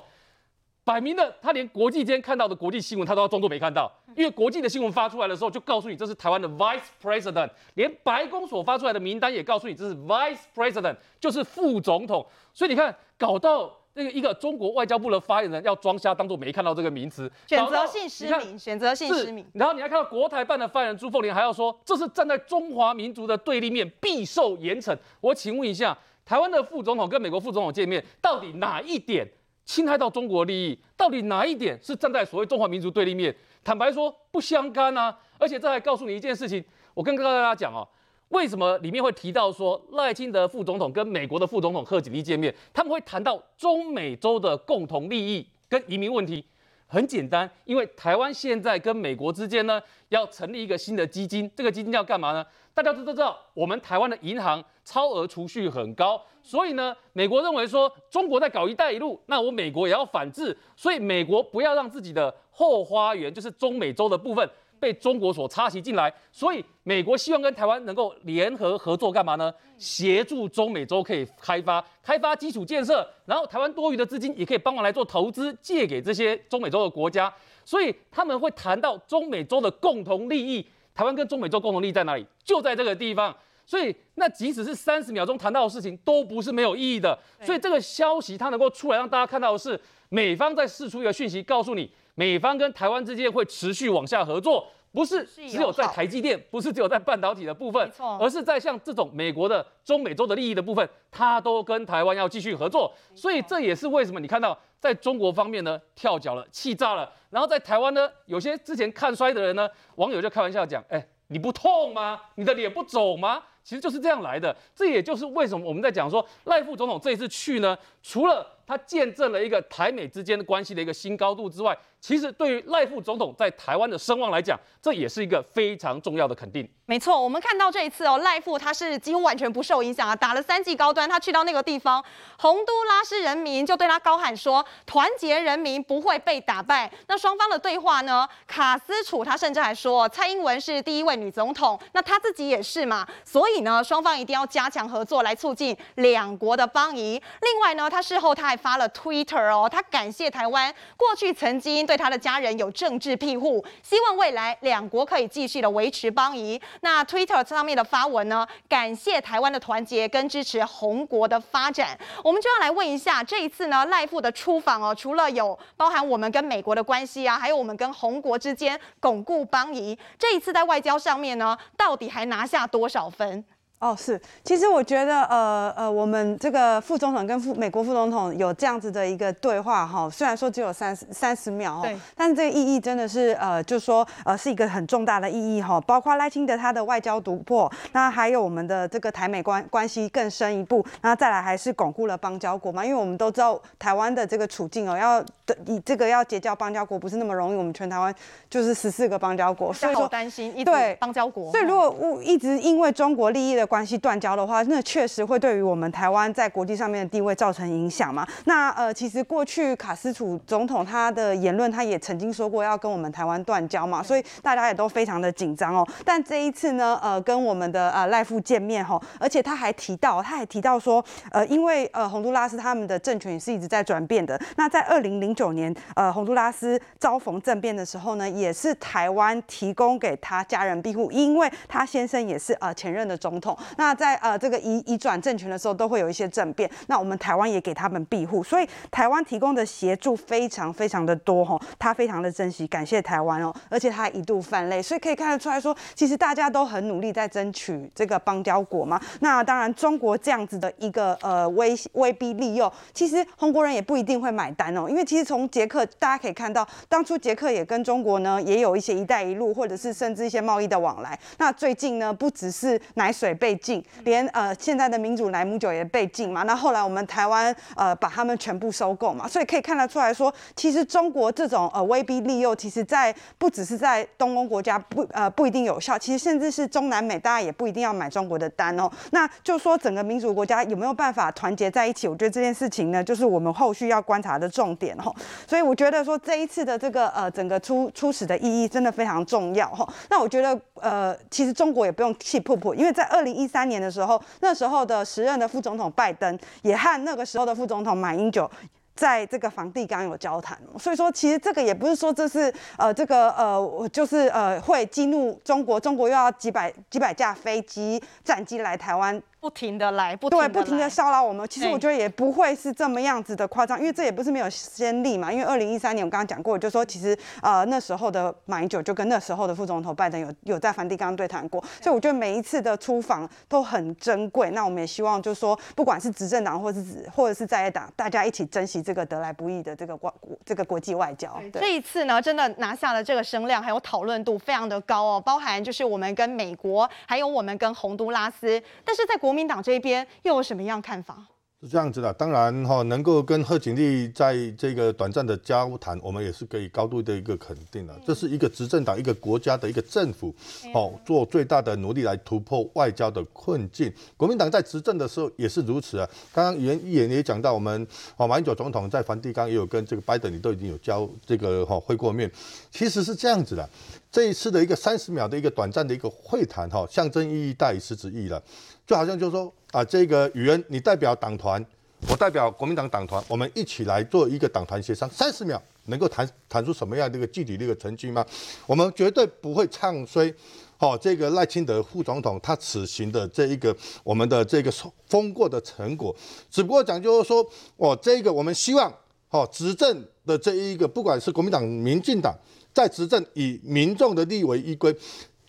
摆明了，他连国际间看到的国际新闻，他都要装作没看到，因为国际的新闻发出来的时候，就告诉你这是台湾的 Vice President，连白宫所发出来的名单也告诉你这是 Vice President，就是副总统。所以你看，搞到。那个一个中国外交部的发言人要装瞎，当做没看到这个名词，选择性失明，选择性失明。然后你还看到国台办的发言人朱凤莲还要说，这是站在中华民族的对立面，必受严惩。我请问一下，台湾的副总统跟美国副总统见面，到底哪一点侵害到中国利益？到底哪一点是站在所谓中华民族对立面？坦白说不相干啊！而且这还告诉你一件事情，我跟大家讲哦。为什么里面会提到说赖清德副总统跟美国的副总统贺锦丽见面？他们会谈到中美洲的共同利益跟移民问题。很简单，因为台湾现在跟美国之间呢要成立一个新的基金，这个基金要干嘛呢？大家都都知道，我们台湾的银行超额储蓄很高，所以呢，美国认为说中国在搞一带一路，那我美国也要反制，所以美国不要让自己的后花园就是中美洲的部分。被中国所插旗进来，所以美国希望跟台湾能够联合合作，干嘛呢？协助中美洲可以开发开发基础建设，然后台湾多余的资金也可以帮忙来做投资，借给这些中美洲的国家。所以他们会谈到中美洲的共同利益。台湾跟中美洲共同利益在哪里？就在这个地方。所以那即使是三十秒钟谈到的事情，都不是没有意义的。所以这个消息它能够出来让大家看到的是，美方在释出一个讯息，告诉你。美方跟台湾之间会持续往下合作，不是只有在台积电，不是只有在半导体的部分，而是在像这种美国的中美洲的利益的部分，它都跟台湾要继续合作。所以这也是为什么你看到在中国方面呢跳脚了、气炸了，然后在台湾呢，有些之前看衰的人呢，网友就开玩笑讲：哎，你不痛吗？你的脸不肿吗？其实就是这样来的。这也就是为什么我们在讲说赖副总统这一次去呢，除了他见证了一个台美之间的关系的一个新高度之外，其实对于赖副总统在台湾的声望来讲，这也是一个非常重要的肯定。没错，我们看到这一次哦，赖副他是几乎完全不受影响啊，打了三剂高端，他去到那个地方，洪都拉斯人民就对他高喊说：“团结人民不会被打败。”那双方的对话呢？卡斯楚他甚至还说，蔡英文是第一位女总统，那他自己也是嘛，所以呢，双方一定要加强合作来促进两国的邦谊。另外呢，他事后他还发了 Twitter 哦，他感谢台湾过去曾经对他的家人有政治庇护，希望未来两国可以继续的维持邦谊。那 Twitter 上面的发文呢，感谢台湾的团结跟支持红国的发展。我们就要来问一下，这一次呢赖副的出访哦，除了有包含我们跟美国的关系啊，还有我们跟红国之间巩固邦谊，这一次在外交上面呢，到底还拿下多少分？哦，是，其实我觉得，呃呃，我们这个副总统跟副美国副总统有这样子的一个对话哈，虽然说只有三十三十秒，对，但是这个意义真的是，呃，就是说，呃，是一个很重大的意义哈，包括赖清德他的外交突破，那还有我们的这个台美关关系更深一步，那再来还是巩固了邦交国嘛，因为我们都知道台湾的这个处境哦，要以这个要结交邦交国不是那么容易，我们全台湾就是十四个邦交国，所以说担心一对邦交国，所以如果我一直因为中国利益的关系断交的话，那确实会对于我们台湾在国际上面的地位造成影响嘛。那呃，其实过去卡斯楚总统他的言论，他也曾经说过要跟我们台湾断交嘛，所以大家也都非常的紧张哦。但这一次呢，呃，跟我们的呃赖副见面哈，而且他还提到，他还提到说，呃，因为呃洪都拉斯他们的政权也是一直在转变的。那在二零零九年，呃，洪都拉斯遭逢政变的时候呢，也是台湾提供给他家人庇护，因为他先生也是呃前任的总统。那在呃这个移移转政权的时候，都会有一些政变。那我们台湾也给他们庇护，所以台湾提供的协助非常非常的多哈，他非常的珍惜，感谢台湾哦，而且他一度犯泪，所以可以看得出来说，其实大家都很努力在争取这个邦交国嘛。那当然，中国这样子的一个呃威威逼利诱，其实宏国人也不一定会买单哦，因为其实从捷克大家可以看到，当初捷克也跟中国呢也有一些“一带一路”或者是甚至一些贸易的往来。那最近呢，不只是奶水被被禁，连呃，现在的民主莱姆酒也被禁嘛，那后来我们台湾呃把他们全部收购嘛，所以可以看得出来说，其实中国这种呃威逼利诱，其实在不只是在东欧国家不呃不一定有效，其实甚至是中南美大家也不一定要买中国的单哦。那就说整个民主国家有没有办法团结在一起，我觉得这件事情呢，就是我们后续要观察的重点哦。所以我觉得说这一次的这个呃整个初初始的意义真的非常重要哦。那我觉得呃其实中国也不用气噗噗，因为在二零一三年的时候。那时候的时任的副总统拜登也和那个时候的副总统马英九在这个房地刚有交谈，所以说其实这个也不是说这是呃这个呃就是呃会激怒中国，中国又要几百几百架飞机战机来台湾。不停的来，不停对，不停的骚扰我们。其实我觉得也不会是这么样子的夸张，因为这也不是没有先例嘛。因为二零一三年我刚刚讲过，就说其实呃那时候的马英九就跟那时候的副总统拜登有有在梵蒂冈对谈过，所以我觉得每一次的出访都很珍贵。那我们也希望就是说，不管是执政党或是或者是在野党，大家一起珍惜这个得来不易的这个国这个国际外交。对，这一次呢，真的拿下了这个声量，还有讨论度非常的高哦，包含就是我们跟美国，还有我们跟洪都拉斯，但是在国。国民党这边又有什么样看法？是这样子的，当然哈，能够跟贺锦丽在这个短暂的交谈，我们也是可以高度的一个肯定的。这是一个执政党、一个国家的一个政府，哦，做最大的努力来突破外交的困境。国民党在执政的时候也是如此啊。刚刚议员也讲到，我们哦马英九总统在梵蒂冈也有跟这个拜登，你都已经有交这个哈会过面。其实是这样子的，这一次的一个三十秒的一个短暂的一个会谈，哈，象征意义大于实质意义了。就好像就是说啊，这个宇恩，你代表党团，我代表国民党党团，我们一起来做一个党团协商，三十秒能够谈谈出什么样的一个具体的一个成绩吗？我们绝对不会唱衰，哦，这个赖清德副总统他此行的这一个我们的这个风过的成果，只不过讲就是说，哦，这个我们希望，哦，执政的这一个不管是国民党、民进党在执政以民众的利益为依归，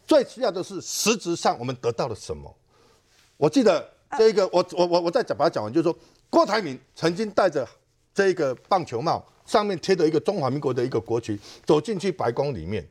最重要的是实质上我们得到了什么？我记得这个，我我我我再讲把它讲完，就是说，郭台铭曾经戴着这个棒球帽，上面贴着一个中华民国的一个国旗，走进去白宫里面，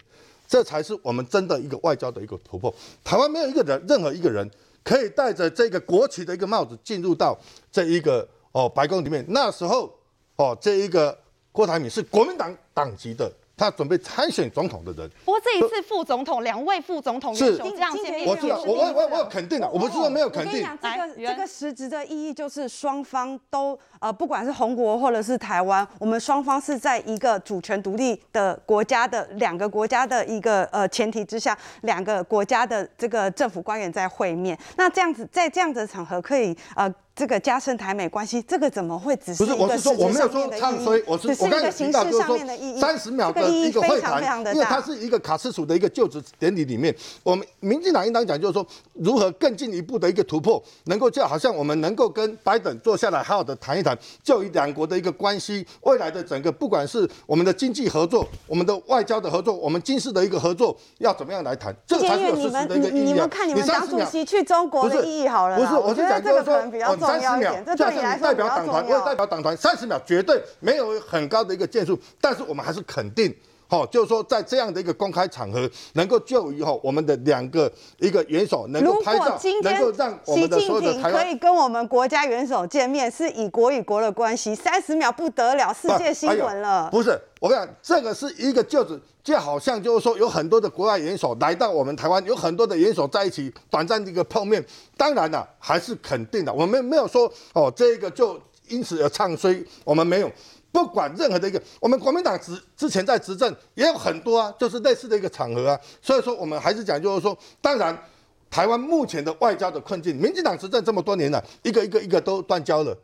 这才是我们真的一个外交的一个突破。台湾没有一个人，任何一个人可以戴着这个国旗的一个帽子进入到这一个哦白宫里面。那时候哦，这一个郭台铭是国民党党籍的。他准备参选总统的人，不过这一次副总统两位副总统是这样见面，我知道，我我我我有肯定的，我不是说没有肯定。这个这个实质的意义就是双方都呃，不管是红国或者是台湾，我们双方是在一个主权独立的国家的两个国家的一个呃前提之下，两个国家的这个政府官员在会面。那这样子在这样子的场合可以呃。这个加深台美关系，这个怎么会只是不是？我是说我没有说唱衰，我是我刚才有提到就是说三十秒的一个会谈，因为它是一个卡斯楚的一个就职典礼里面，我们民进党应当讲就是说如何更进一步的一个突破，能够就好像我们能够跟拜登坐下来好好的谈一谈，就以两国的一个关系，未来的整个不管是我们的经济合作、我们的外交的合作、我们军事的一个合作，要怎么样来谈，这个才是有实质的一个意义啊。你们看你们党主席去中国的意义好了，不是，我是讲就是说比较重。三十秒，就像你代表党团，我也代表党团，三十秒绝对没有很高的一个建树，但是我们还是肯定，好，就是说在这样的一个公开场合，能够就以后我们的两个一个元首能够拍照，能够让我们的所有的台湾可以跟我们国家元首见面，是以国与国的关系，三十秒不得了，世界新闻了。不是，我跟你讲，这个是一个就职。就好像就是说，有很多的国外元首来到我们台湾，有很多的元首在一起短暂的一个碰面。当然了，还是肯定的，我们没有说哦，这个就因此而唱衰。我们没有，不管任何的一个，我们国民党执之前在执政也有很多啊，就是类似的一个场合啊。所以说，我们还是讲就是说，当然，台湾目前的外交的困境，民进党执政这么多年了，一个一个一个都断交了。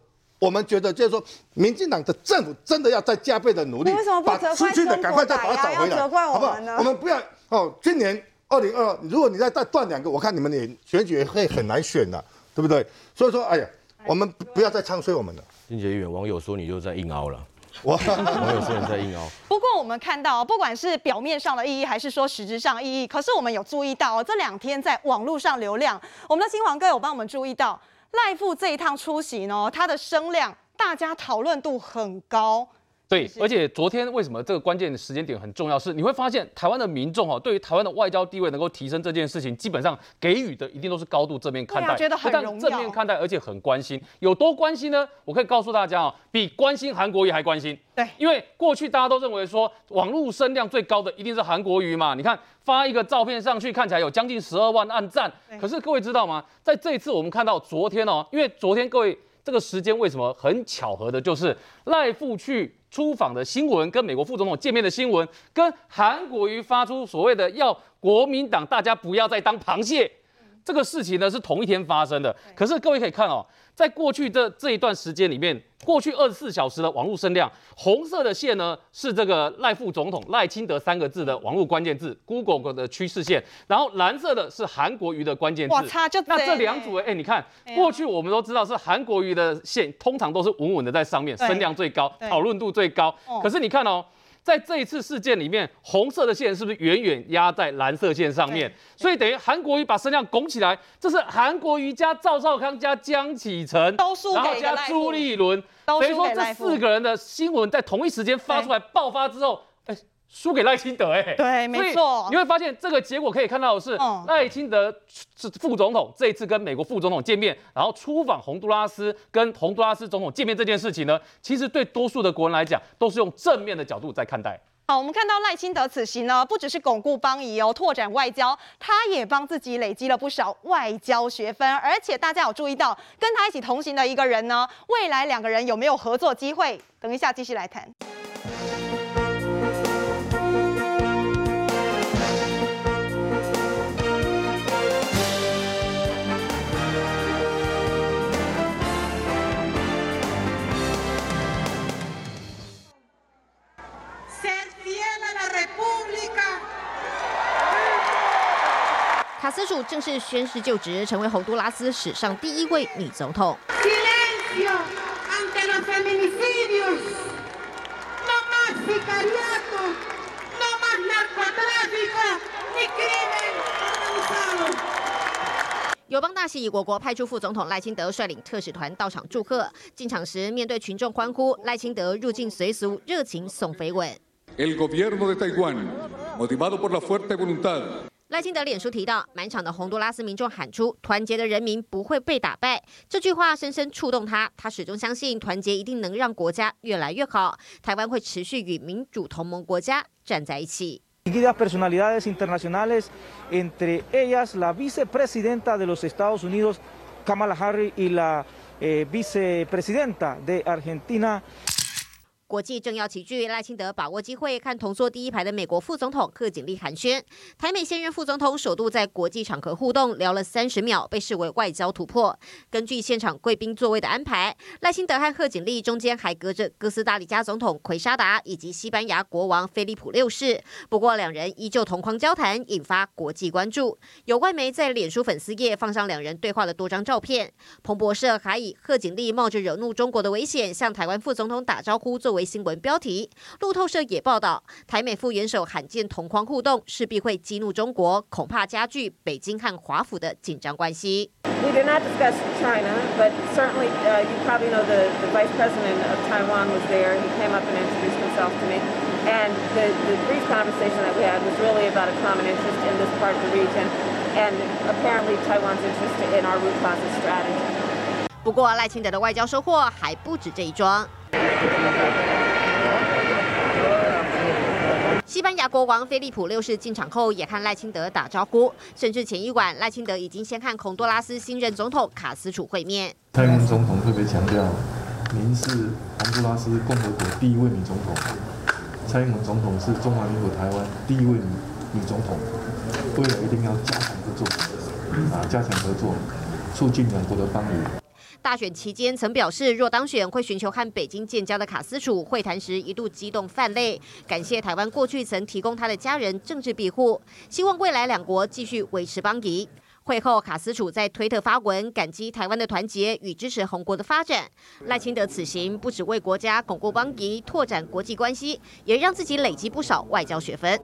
我们觉得就是说，民进党的政府真的要再加倍的努力，把失去的赶快再把它找回来，好不好？我们不要哦，今年二零二二，如果你再再断两个，我看你们也选举会很难选的，对不对？所以说，哎呀，我们不要再唱衰我们了。金杰议员，网友说你就在硬凹了，网友说你在硬凹。不过我们看到，不管是表面上的意义，还是说实质上意义，可是我们有注意到哦，这两天在网络上流量，我们的新黄哥有帮我们注意到。赖副这一趟出席呢，他的声量大家讨论度很高。对，而且昨天为什么这个关键的时间点很重要？是你会发现台湾的民众哦，对于台湾的外交地位能够提升这件事情，基本上给予的一定都是高度正面看待，觉得很荣耀，正面看待，而且很关心。有多关心呢？我可以告诉大家哦，比关心韩国瑜还关心。对，因为过去大家都认为说网络声量最高的一定是韩国瑜嘛。你看发一个照片上去，看起来有将近十二万按赞。可是各位知道吗？在这一次我们看到昨天哦，因为昨天各位这个时间为什么很巧合的，就是赖富去。出访的新闻，跟美国副总统见面的新闻，跟韩国瑜发出所谓的要国民党大家不要再当螃蟹，这个事情呢是同一天发生的。可是各位可以看哦。在过去这这一段时间里面，过去二十四小时的网络声量，红色的线呢是这个赖副总统赖清德三个字的网络关键字，Google 的趋势线，然后蓝色的是韩国瑜的关键字。哇擦，就那这两组哎、欸，你看过去我们都知道是韩国瑜的线，通常都是稳稳的在上面，声量最高，讨论度最高。可是你看哦。在这一次事件里面，红色的线是不是远远压在蓝色线上面？所以等于韩国瑜把声量拱起来，这是韩国瑜加赵少康加江启臣，然后加朱立伦，等于说这四个人的新闻在同一时间发出来爆发之后，哎。输给赖清德哎、欸，对，没错，你会发现这个结果可以看到的是，赖清德是副总统这一次跟美国副总统见面，然后出访洪都拉斯，跟洪都拉斯总统见面这件事情呢，其实对多数的国人来讲，都是用正面的角度在看待。好，我们看到赖清德此行呢，不只是巩固邦谊哦，拓展外交，他也帮自己累积了不少外交学分，而且大家有注意到，跟他一起同行的一个人呢，未来两个人有没有合作机会？等一下继续来谈。卡斯楚正式宣誓就职，成为洪都拉斯史上第一位女总统。友邦大喜，我国派出副总统赖清德率领特使团到场祝贺。进场时，面对群众欢呼，赖清德入境随俗，热情送飞吻。赖清德脸书提到，满场的洪都拉斯民众喊出“团结的人民不会被打败”，这句话深深触动他。他始终相信团结一定能让国家越来越好，台湾会持续与民主同盟国家站在一起。国际政要齐聚，赖清德把握机会看同坐第一排的美国副总统贺锦丽寒暄。台美现任副总统首度在国际场合互动，聊了三十秒，被视为外交突破。根据现场贵宾座位的安排，赖清德和贺锦丽中间还隔着哥斯达黎加总统奎沙达以及西班牙国王菲利普六世。不过两人依旧同框交谈，引发国际关注。有外媒在脸书粉丝页放上两人对话的多张照片。彭博社还以贺锦丽冒着惹怒中国的危险向台湾副总统打招呼作为新闻标题，路透社也报道，台美副元首罕见同框互动，势必会激怒中国，恐怕加剧北京和华府的紧张关系。We did not discuss China, but certainly, uh, you probably know the, the vice president of Taiwan was there. He came up and introduced himself to me. And the, the brief conversation that we had was really about a common interest in this part of the region and apparently Taiwan's interest in our root causes strategy. 不过赖清德的外交收获还不止这一桩。西班牙国王菲利普六世进场后，也和赖清德打招呼，甚至前一晚赖清德已经先和孔多拉斯新任总统卡斯楚会面。蔡英文总统特别强调，您是洪都拉斯共和国第一位女总统，蔡英文总统是中华民国台湾第一位女女总统，未来一定要加强合作，啊，加强合作，促进两国的邦谊。大选期间曾表示，若当选会寻求和北京建交的卡斯楚，会谈时一度激动泛泪，感谢台湾过去曾提供他的家人政治庇护，希望未来两国继续维持邦谊。会后，卡斯楚在推特发文感激台湾的团结与支持红国的发展。赖清德此行不只为国家巩固邦谊、拓展国际关系，也让自己累积不少外交学分。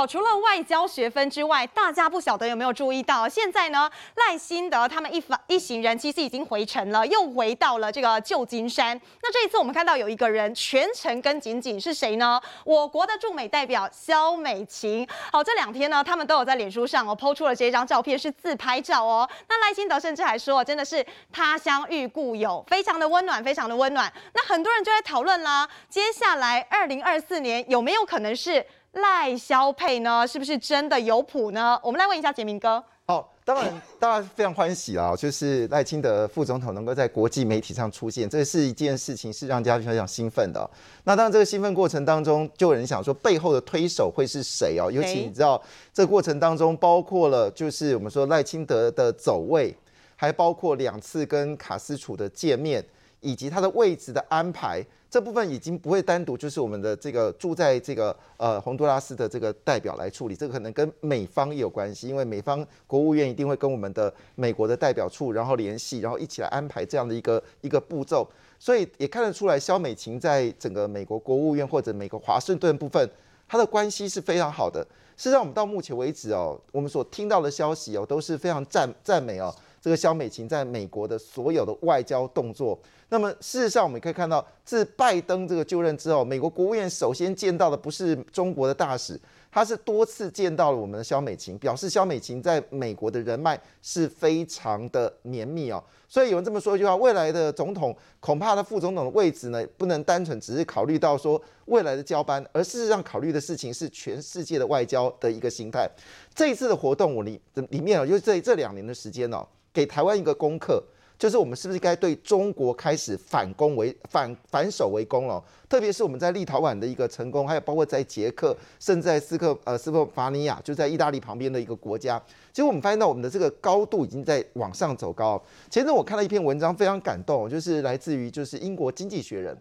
好，除了外交学分之外，大家不晓得有没有注意到，现在呢，赖清德他们一一行人其实已经回程了，又回到了这个旧金山。那这一次我们看到有一个人全程跟紧紧，是谁呢？我国的驻美代表肖美琴。好，这两天呢，他们都有在脸书上哦，PO 出了这一张照片，是自拍照哦。那赖清德甚至还说，真的是他乡遇故友，非常的温暖，非常的温暖。那很多人就在讨论啦，接下来二零二四年有没有可能是？赖萧配呢，是不是真的有谱呢？我们来问一下杰明哥。好，当然，大家非常欢喜啊，就是赖清德副总统能够在国际媒体上出现，这是一件事情，是让大家非常兴奋的。那当然，这个兴奋过程当中，就有人想说，背后的推手会是谁哦？尤其你知道，这个过程当中包括了，就是我们说赖清德的走位，还包括两次跟卡斯楚的见面，以及他的位置的安排。这部分已经不会单独就是我们的这个住在这个呃洪都拉斯的这个代表来处理，这个可能跟美方也有关系，因为美方国务院一定会跟我们的美国的代表处然后联系，然后一起来安排这样的一个一个步骤，所以也看得出来肖美琴在整个美国国务院或者美国华盛顿部分，她的关系是非常好的。事实上，我们到目前为止哦，我们所听到的消息哦，都是非常赞赞美哦。这个肖美琴在美国的所有的外交动作，那么事实上我们可以看到，自拜登这个就任之后，美国国务院首先见到的不是中国的大使，他是多次见到了我们的萧美琴，表示萧美琴在美国的人脉是非常的绵密哦。所以有人这么说一句话：未来的总统恐怕他副总统的位置呢，不能单纯只是考虑到说未来的交班，而事实上考虑的事情是全世界的外交的一个心态。这一次的活动，我里里面哦，就是这这两年的时间哦。给台湾一个功课，就是我们是不是该对中国开始反攻为反反守为攻了？特别是我们在立陶宛的一个成功，还有包括在捷克，甚至在斯克呃斯洛伐尼亚，就在意大利旁边的一个国家，其实我们发现到我们的这个高度已经在往上走高。前阵我看了一篇文章，非常感动，就是来自于就是英国经济学人，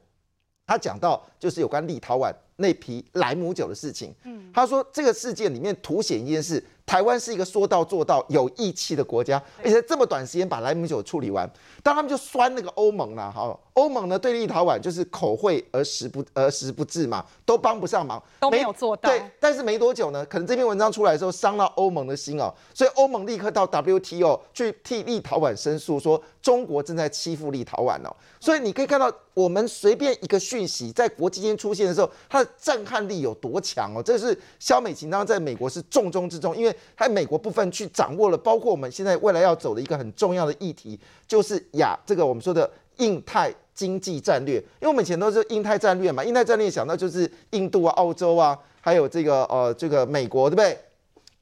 他讲到就是有关立陶宛那批莱姆酒的事情。嗯，他说这个事件里面凸显一件事。台湾是一个说到做到、有义气的国家，而且这么短时间把莱姆酒处理完，当他们就酸那个欧盟了。哈，欧盟呢对立陶宛就是口惠而实不而实不至嘛，都帮不上忙，都没有做到。对，但是没多久呢，可能这篇文章出来的时候伤到欧盟的心哦，所以欧盟立刻到 WTO 去替立陶宛申诉，说中国正在欺负立陶宛哦。所以你可以看到，我们随便一个讯息在国际间出现的时候，它的震撼力有多强哦。这是萧美琴当在美国是重中之重，因为。在美国部分去掌握了，包括我们现在未来要走的一个很重要的议题，就是亚这个我们说的印太经济战略。因为我们以前都是印太战略嘛，印太战略想到就是印度啊、澳洲啊，还有这个呃这个美国，对不对？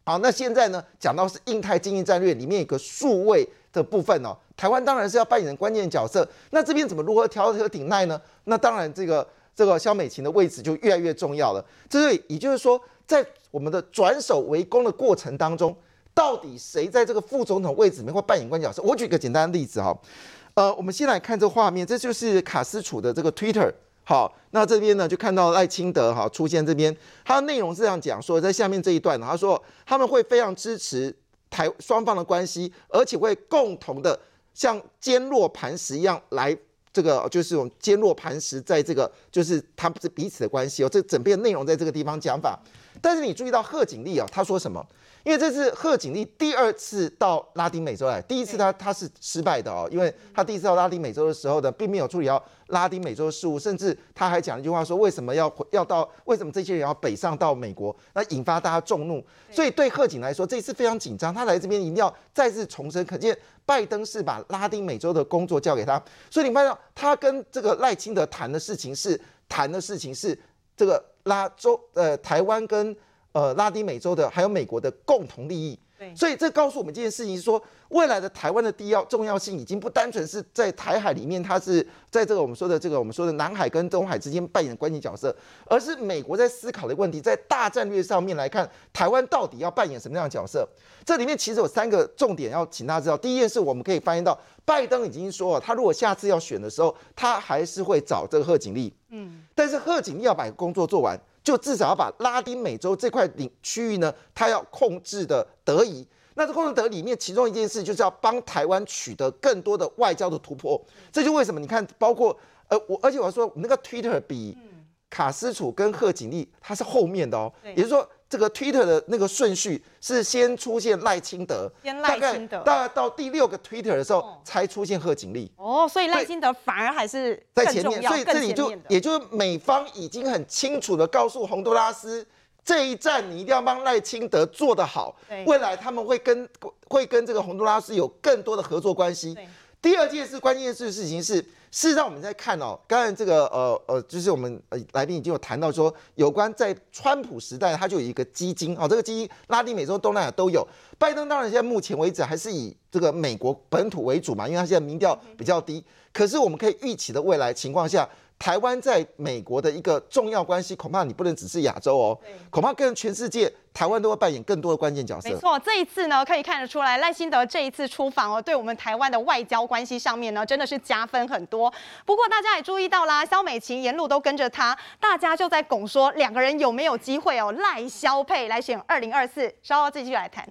好，那现在呢讲到是印太经济战略里面有个数位的部分哦，台湾当然是要扮演关键角色。那这边怎么如何调和顶耐呢？那当然这个这个萧美琴的位置就越来越重要了。这个也就是说，在我们的转守为攻的过程当中，到底谁在这个副总统位置里面扮演关键角色？我举个简单的例子哈，呃，我们先来看这画面，这就是卡斯楚的这个 Twitter。好，那这边呢就看到赖清德哈出现这边，他的内容是这样讲说，在下面这一段，他说他们会非常支持台双方的关系，而且会共同的像坚若磐石一样来这个就是这种坚若磐石，在这个就是他们是彼此的关系哦，这整篇内容在这个地方讲法，但是你注意到贺锦丽啊，他说什么？因为这是贺锦丽第二次到拉丁美洲来，第一次他他是失败的哦，因为他第一次到拉丁美洲的时候呢，并没有处理好拉丁美洲的事务，甚至他还讲了一句话说，为什么要要到，为什么这些人要北上到美国，那引发大家众怒，所以对贺锦来说这一次非常紧张，他来这边一定要再次重申，可见拜登是把拉丁美洲的工作交给他，所以你看到他跟这个赖清德谈的事情是谈的事情是这个拉州呃台湾跟。呃，拉丁美洲的还有美国的共同利益，所以这告诉我们这件事情是说，未来的台湾的地要重要性已经不单纯是在台海里面，它是在这个我们说的这个我们说的南海跟东海之间扮演关键角色，而是美国在思考的问题，在大战略上面来看，台湾到底要扮演什么样的角色？这里面其实有三个重点要请大家知道。第一件事，我们可以发现到，拜登已经说了，他如果下次要选的时候，他还是会找这个贺锦丽，嗯，但是贺锦丽要把工作做完。就至少要把拉丁美洲这块领区域呢，他要控制的得宜。那这控制得里面，其中一件事就是要帮台湾取得更多的外交的突破。这就为什么你看，包括呃我，而且我要说，那个 Twitter 比卡斯楚跟贺锦丽他是后面的哦，也就是说。这个 Twitter 的那个顺序是先出现赖清德，先赖清德，大概到第六个 Twitter 的时候才出现贺锦丽。哦，所以赖清德反而还是在前面，所以这里就也就是美方已经很清楚的告诉洪都拉斯，这一战你一定要帮赖清德做得好，未来他们会跟会跟这个洪都拉斯有更多的合作关系。第二件事关键事事情是。事实上，我们在看哦，刚才这个呃呃，就是我们呃来宾已经有谈到说，有关在川普时代，他就有一个基金哦，这个基金拉丁美洲、东南亚都有。拜登当然现在目前为止还是以这个美国本土为主嘛，因为他现在民调比较低。可是我们可以预期的未来情况下。台湾在美国的一个重要关系，恐怕你不能只是亚洲哦，恐怕跟全世界，台湾都会扮演更多的关键角色。没错，这一次呢，可以看得出来，赖辛德这一次出访哦，对我们台湾的外交关系上面呢，真的是加分很多。不过大家也注意到啦，萧美琴沿路都跟着他，大家就在拱说两个人有没有机会哦，赖萧配来选二零二四，稍后继续来谈。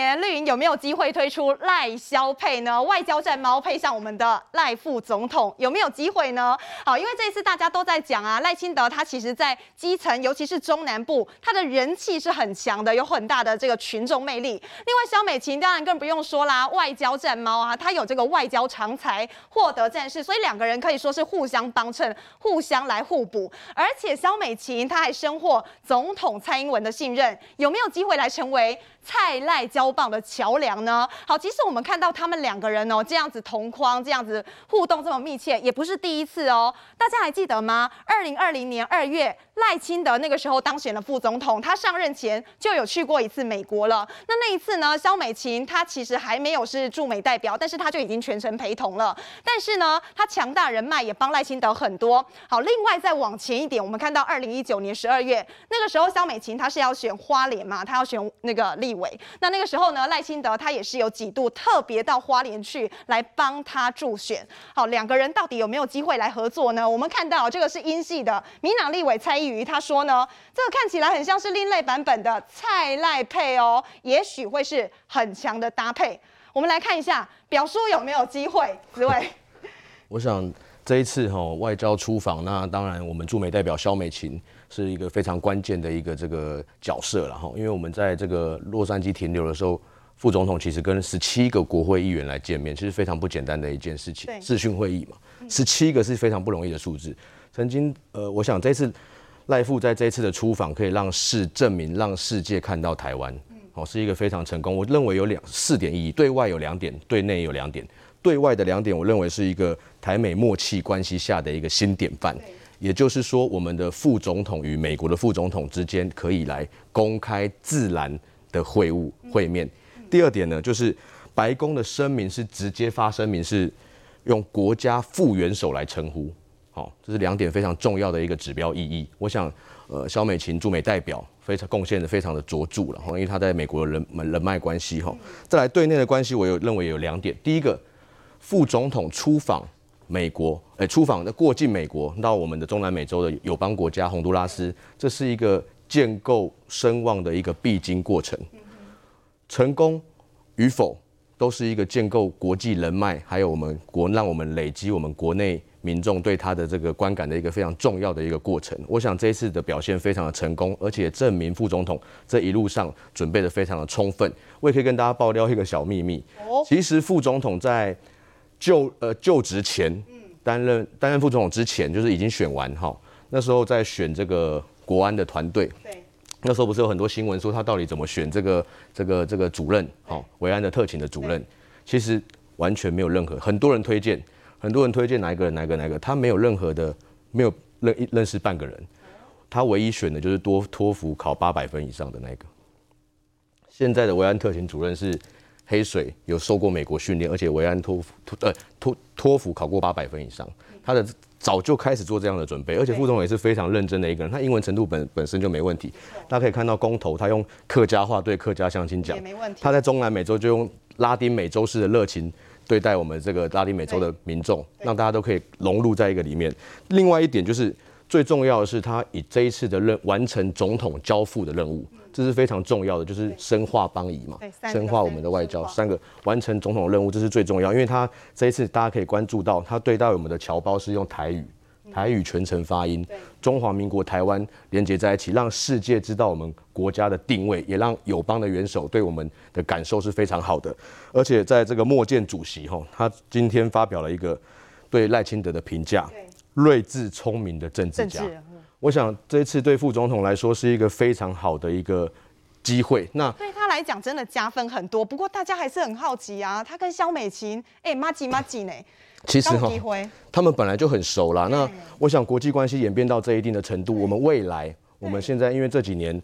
年绿营有没有机会推出赖萧配呢？外交战猫配上我们的赖副总统有没有机会呢？好，因为这一次大家都在讲啊，赖清德他其实在基层，尤其是中南部，他的人气是很强的，有很大的这个群众魅力。另外，萧美琴当然更不用说啦，外交战猫啊，他有这个外交长才，获得战士，所以两个人可以说是互相帮衬，互相来互补。而且萧美琴他还深获总统蔡英文的信任，有没有机会来成为蔡赖交？棒的桥梁呢？好，其实我们看到他们两个人哦，这样子同框，这样子互动这么密切，也不是第一次哦。大家还记得吗？二零二零年二月，赖清德那个时候当选了副总统，他上任前就有去过一次美国了。那那一次呢，萧美琴她其实还没有是驻美代表，但是她就已经全程陪同了。但是呢，她强大人脉也帮赖清德很多。好，另外再往前一点，我们看到二零一九年十二月，那个时候萧美琴她是要选花莲嘛，她要选那个立委。那那个时候呢，赖清德他也是有几度特别到花莲去来帮他助选。好，两个人到底有没有机会来合作呢？我们看到这个是英系的民党立委蔡易余，他说呢，这个看起来很像是另类版本的蔡赖配哦，也许会是很强的搭配。我们来看一下表叔有没有机会？紫薇，我想这一次哈外交出访，那当然我们驻美代表萧美琴。是一个非常关键的一个这个角色了哈，因为我们在这个洛杉矶停留的时候，副总统其实跟十七个国会议员来见面，其实非常不简单的一件事情。视讯会议嘛，十七个是非常不容易的数字。曾经呃，我想这次赖富在这一次的出访，可以让世证明，让世界看到台湾，哦，是一个非常成功。我认为有两四点意义，对外有两点，对内有两点。对外的两点，我认为是一个台美默契关系下的一个新典范。也就是说，我们的副总统与美国的副总统之间可以来公开自然的会晤会面。第二点呢，就是白宫的声明是直接发声明，是用国家副元首来称呼。这是两点非常重要的一个指标意义。我想，呃，萧美琴驻美代表非常贡献的非常的卓著了哈，因为他在美国的人人脉关系哈。再来对内的关系，我有认为有两点。第一个，副总统出访。美国，诶，出访的过境美国到我们的中南美洲的友邦国家洪都拉斯，这是一个建构声望的一个必经过程。成功与否，都是一个建构国际人脉，还有我们国让我们累积我们国内民众对他的这个观感的一个非常重要的一个过程。我想这一次的表现非常的成功，而且证明副总统这一路上准备的非常的充分。我也可以跟大家爆料一个小秘密，其实副总统在。就呃就职前，担任担任副总统之前，就是已经选完哈。那时候在选这个国安的团队，对，那时候不是有很多新闻说他到底怎么选这个这个这个主任，哈，维安的特勤的主任，其实完全没有任何，很多人推荐，很多人推荐哪一个人哪一个哪一个，他没有任何的没有认认识半个人，他唯一选的就是多托福考八百分以上的那个。现在的维安特勤主任是。黑水有受过美国训练，而且维安托福托呃托托福考过八百分以上，他的早就开始做这样的准备，而且副总统也是非常认真的一个人，他英文程度本本身就没问题。大家可以看到公投，他用客家话对客家乡亲讲，他在中南美洲就用拉丁美洲式的热情对待我们这个拉丁美洲的民众，让大家都可以融入在一个里面。另外一点就是最重要的是，他以这一次的任完成总统交付的任务。这是非常重要的，就是深化邦谊嘛，深化我们的外交，三个完成总统任务，这是最重要。因为他这一次大家可以关注到，他对待我们的侨胞是用台语，台语全程发音，中华民国台湾连接在一起，让世界知道我们国家的定位，也让友邦的元首对我们的感受是非常好的。而且在这个莫健主席哈，他今天发表了一个对赖清德的评价，睿智聪明的政治家。我想这一次对副总统来说是一个非常好的一个机会。那对他来讲真的加分很多。不过大家还是很好奇啊，他跟萧美琴，哎，麻吉妈吉呢？其实哈，他们本来就很熟啦。那我想国际关系演变到这一定的程度，我们未来，我们现在因为这几年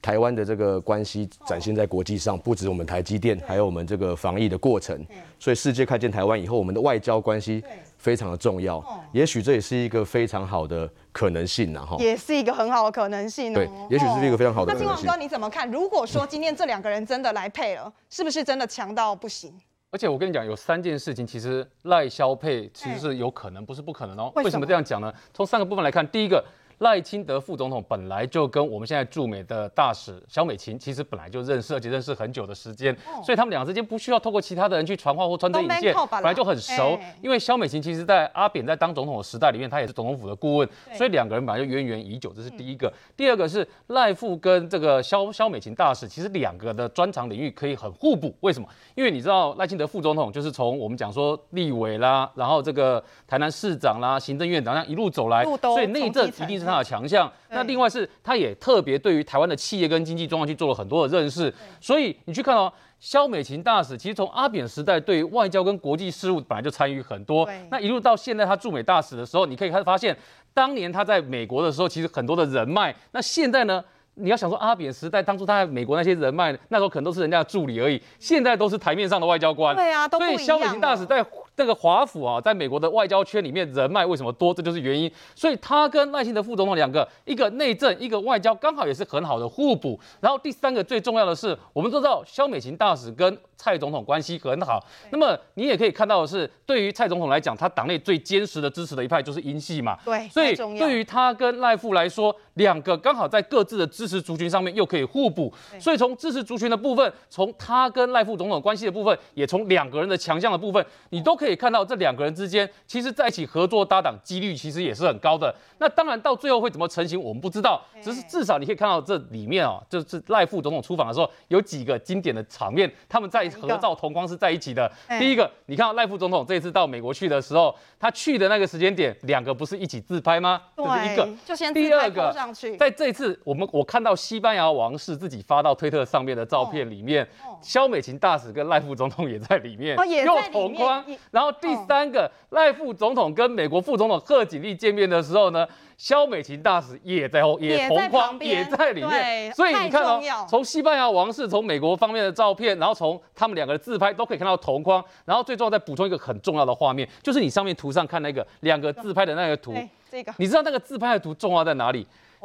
台湾的这个关系展现在国际上，不止我们台积电，还有我们这个防疫的过程，所以世界看见台湾以后，我们的外交关系非常的重要。也许这也是一个非常好的。可能性然后也是一个很好的可能性哦。对，也许是一个非常好的可能性。那金王哥你怎么看？如果说今天这两个人真的来配了，是不是真的强到不行？而且我跟你讲，有三件事情，其实赖萧配其实是有可能，不是不可能哦。为什么这样讲呢？从三个部分来看，第一个。赖清德副总统本来就跟我们现在驻美的大使萧美琴其实本来就认识，而且认识很久的时间，所以他们两个之间不需要透过其他的人去传话或穿针引线，本来就很熟。因为萧美琴其实，在阿扁在当总统的时代里面，他也是总统府的顾问，所以两个人本来就渊源已久，这是第一个。第二个是赖副跟这个肖肖美琴大使，其实两个的专长领域可以很互补。为什么？因为你知道赖清德副总统就是从我们讲说立委啦，然后这个台南市长啦、行政院长这样一路走来，所以内政一定是他的强项，那另外是他也特别对于台湾的企业跟经济状况去做了很多的认识，所以你去看哦，肖美琴大使其实从阿扁时代对外交跟国际事务本来就参与很多，那一路到现在他驻美大使的时候，你可以开始发现，当年他在美国的时候其实很多的人脉，那现在呢？你要想说阿扁时代当初他在美国那些人脉，那时候可能都是人家的助理而已，现在都是台面上的外交官。对啊。所以肖美琴大使在那个华府啊，在美国的外交圈里面人脉为什么多？这就是原因。所以他跟赖清德副总统两个，一个内政，一个外交，刚好也是很好的互补。然后第三个最重要的是，我们都知道萧美琴大使跟蔡总统关系很好。那么你也可以看到的是，对于蔡总统来讲，他党内最坚实的支持的一派就是英系嘛。对，所以对于他跟赖富来说，两个刚好在各自的支持族群上面又可以互补，所以从支持族群的部分，从他跟赖副总统关系的部分，也从两个人的强项的部分，你都可以看到这两个人之间，其实在一起合作搭档几率其实也是很高的。那当然到最后会怎么成型，我们不知道，只是至少你可以看到这里面啊，就是赖副总统出访的时候有几个经典的场面，他们在赖合照同框是在一起的。第一个，你看到赖副总统这一次到美国去的时候，他去的那个时间点，两个不是一起自拍吗？这是一个。就先第二个，在这次我们我看到西班牙王室自己发到推特上面的照片里面，肖美琴大使跟赖副总统也在里面，又同框。然后第三个，赖副总统跟美国副总统贺锦丽见面的时候呢，肖美琴大使也在后，也同框，也在里面。所以你看哦，从西班牙王室，从美国方面的照片，然后从他们两个的自拍都可以看到同框。然后最重要再补充一个很重要的画面，就是你上面图上看那个两个自拍的那个图，这个，你知道那个自拍的图重要在哪里？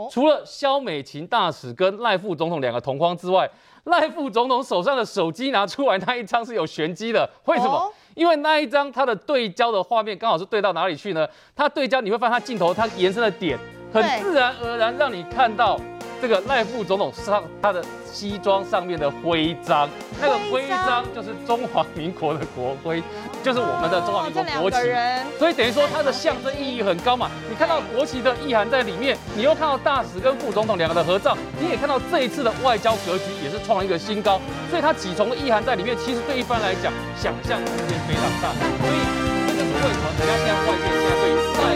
除了萧美琴大使跟赖副总统两个同框之外，赖副总统手上的手机拿出来那一张是有玄机的，为什么？因为那一张它的对焦的画面刚好是对到哪里去呢？它对焦你会发现它镜头它延伸的点，很自然而然让你看到这个赖副总统上他的西装上面的徽章，那个徽章就是中华民国的国徽，就是我们的中华民国国旗。所以等于说它的象征意义很高嘛。你看到国旗的意涵在里面，你又看到大使跟副总统两个的合照，你也看到这一次的外交格局也是创了一个新高。所以它几重的意涵在里面，其实对一般来讲想象空间非常大。所以这个是为什么人家现在外界现在对于赖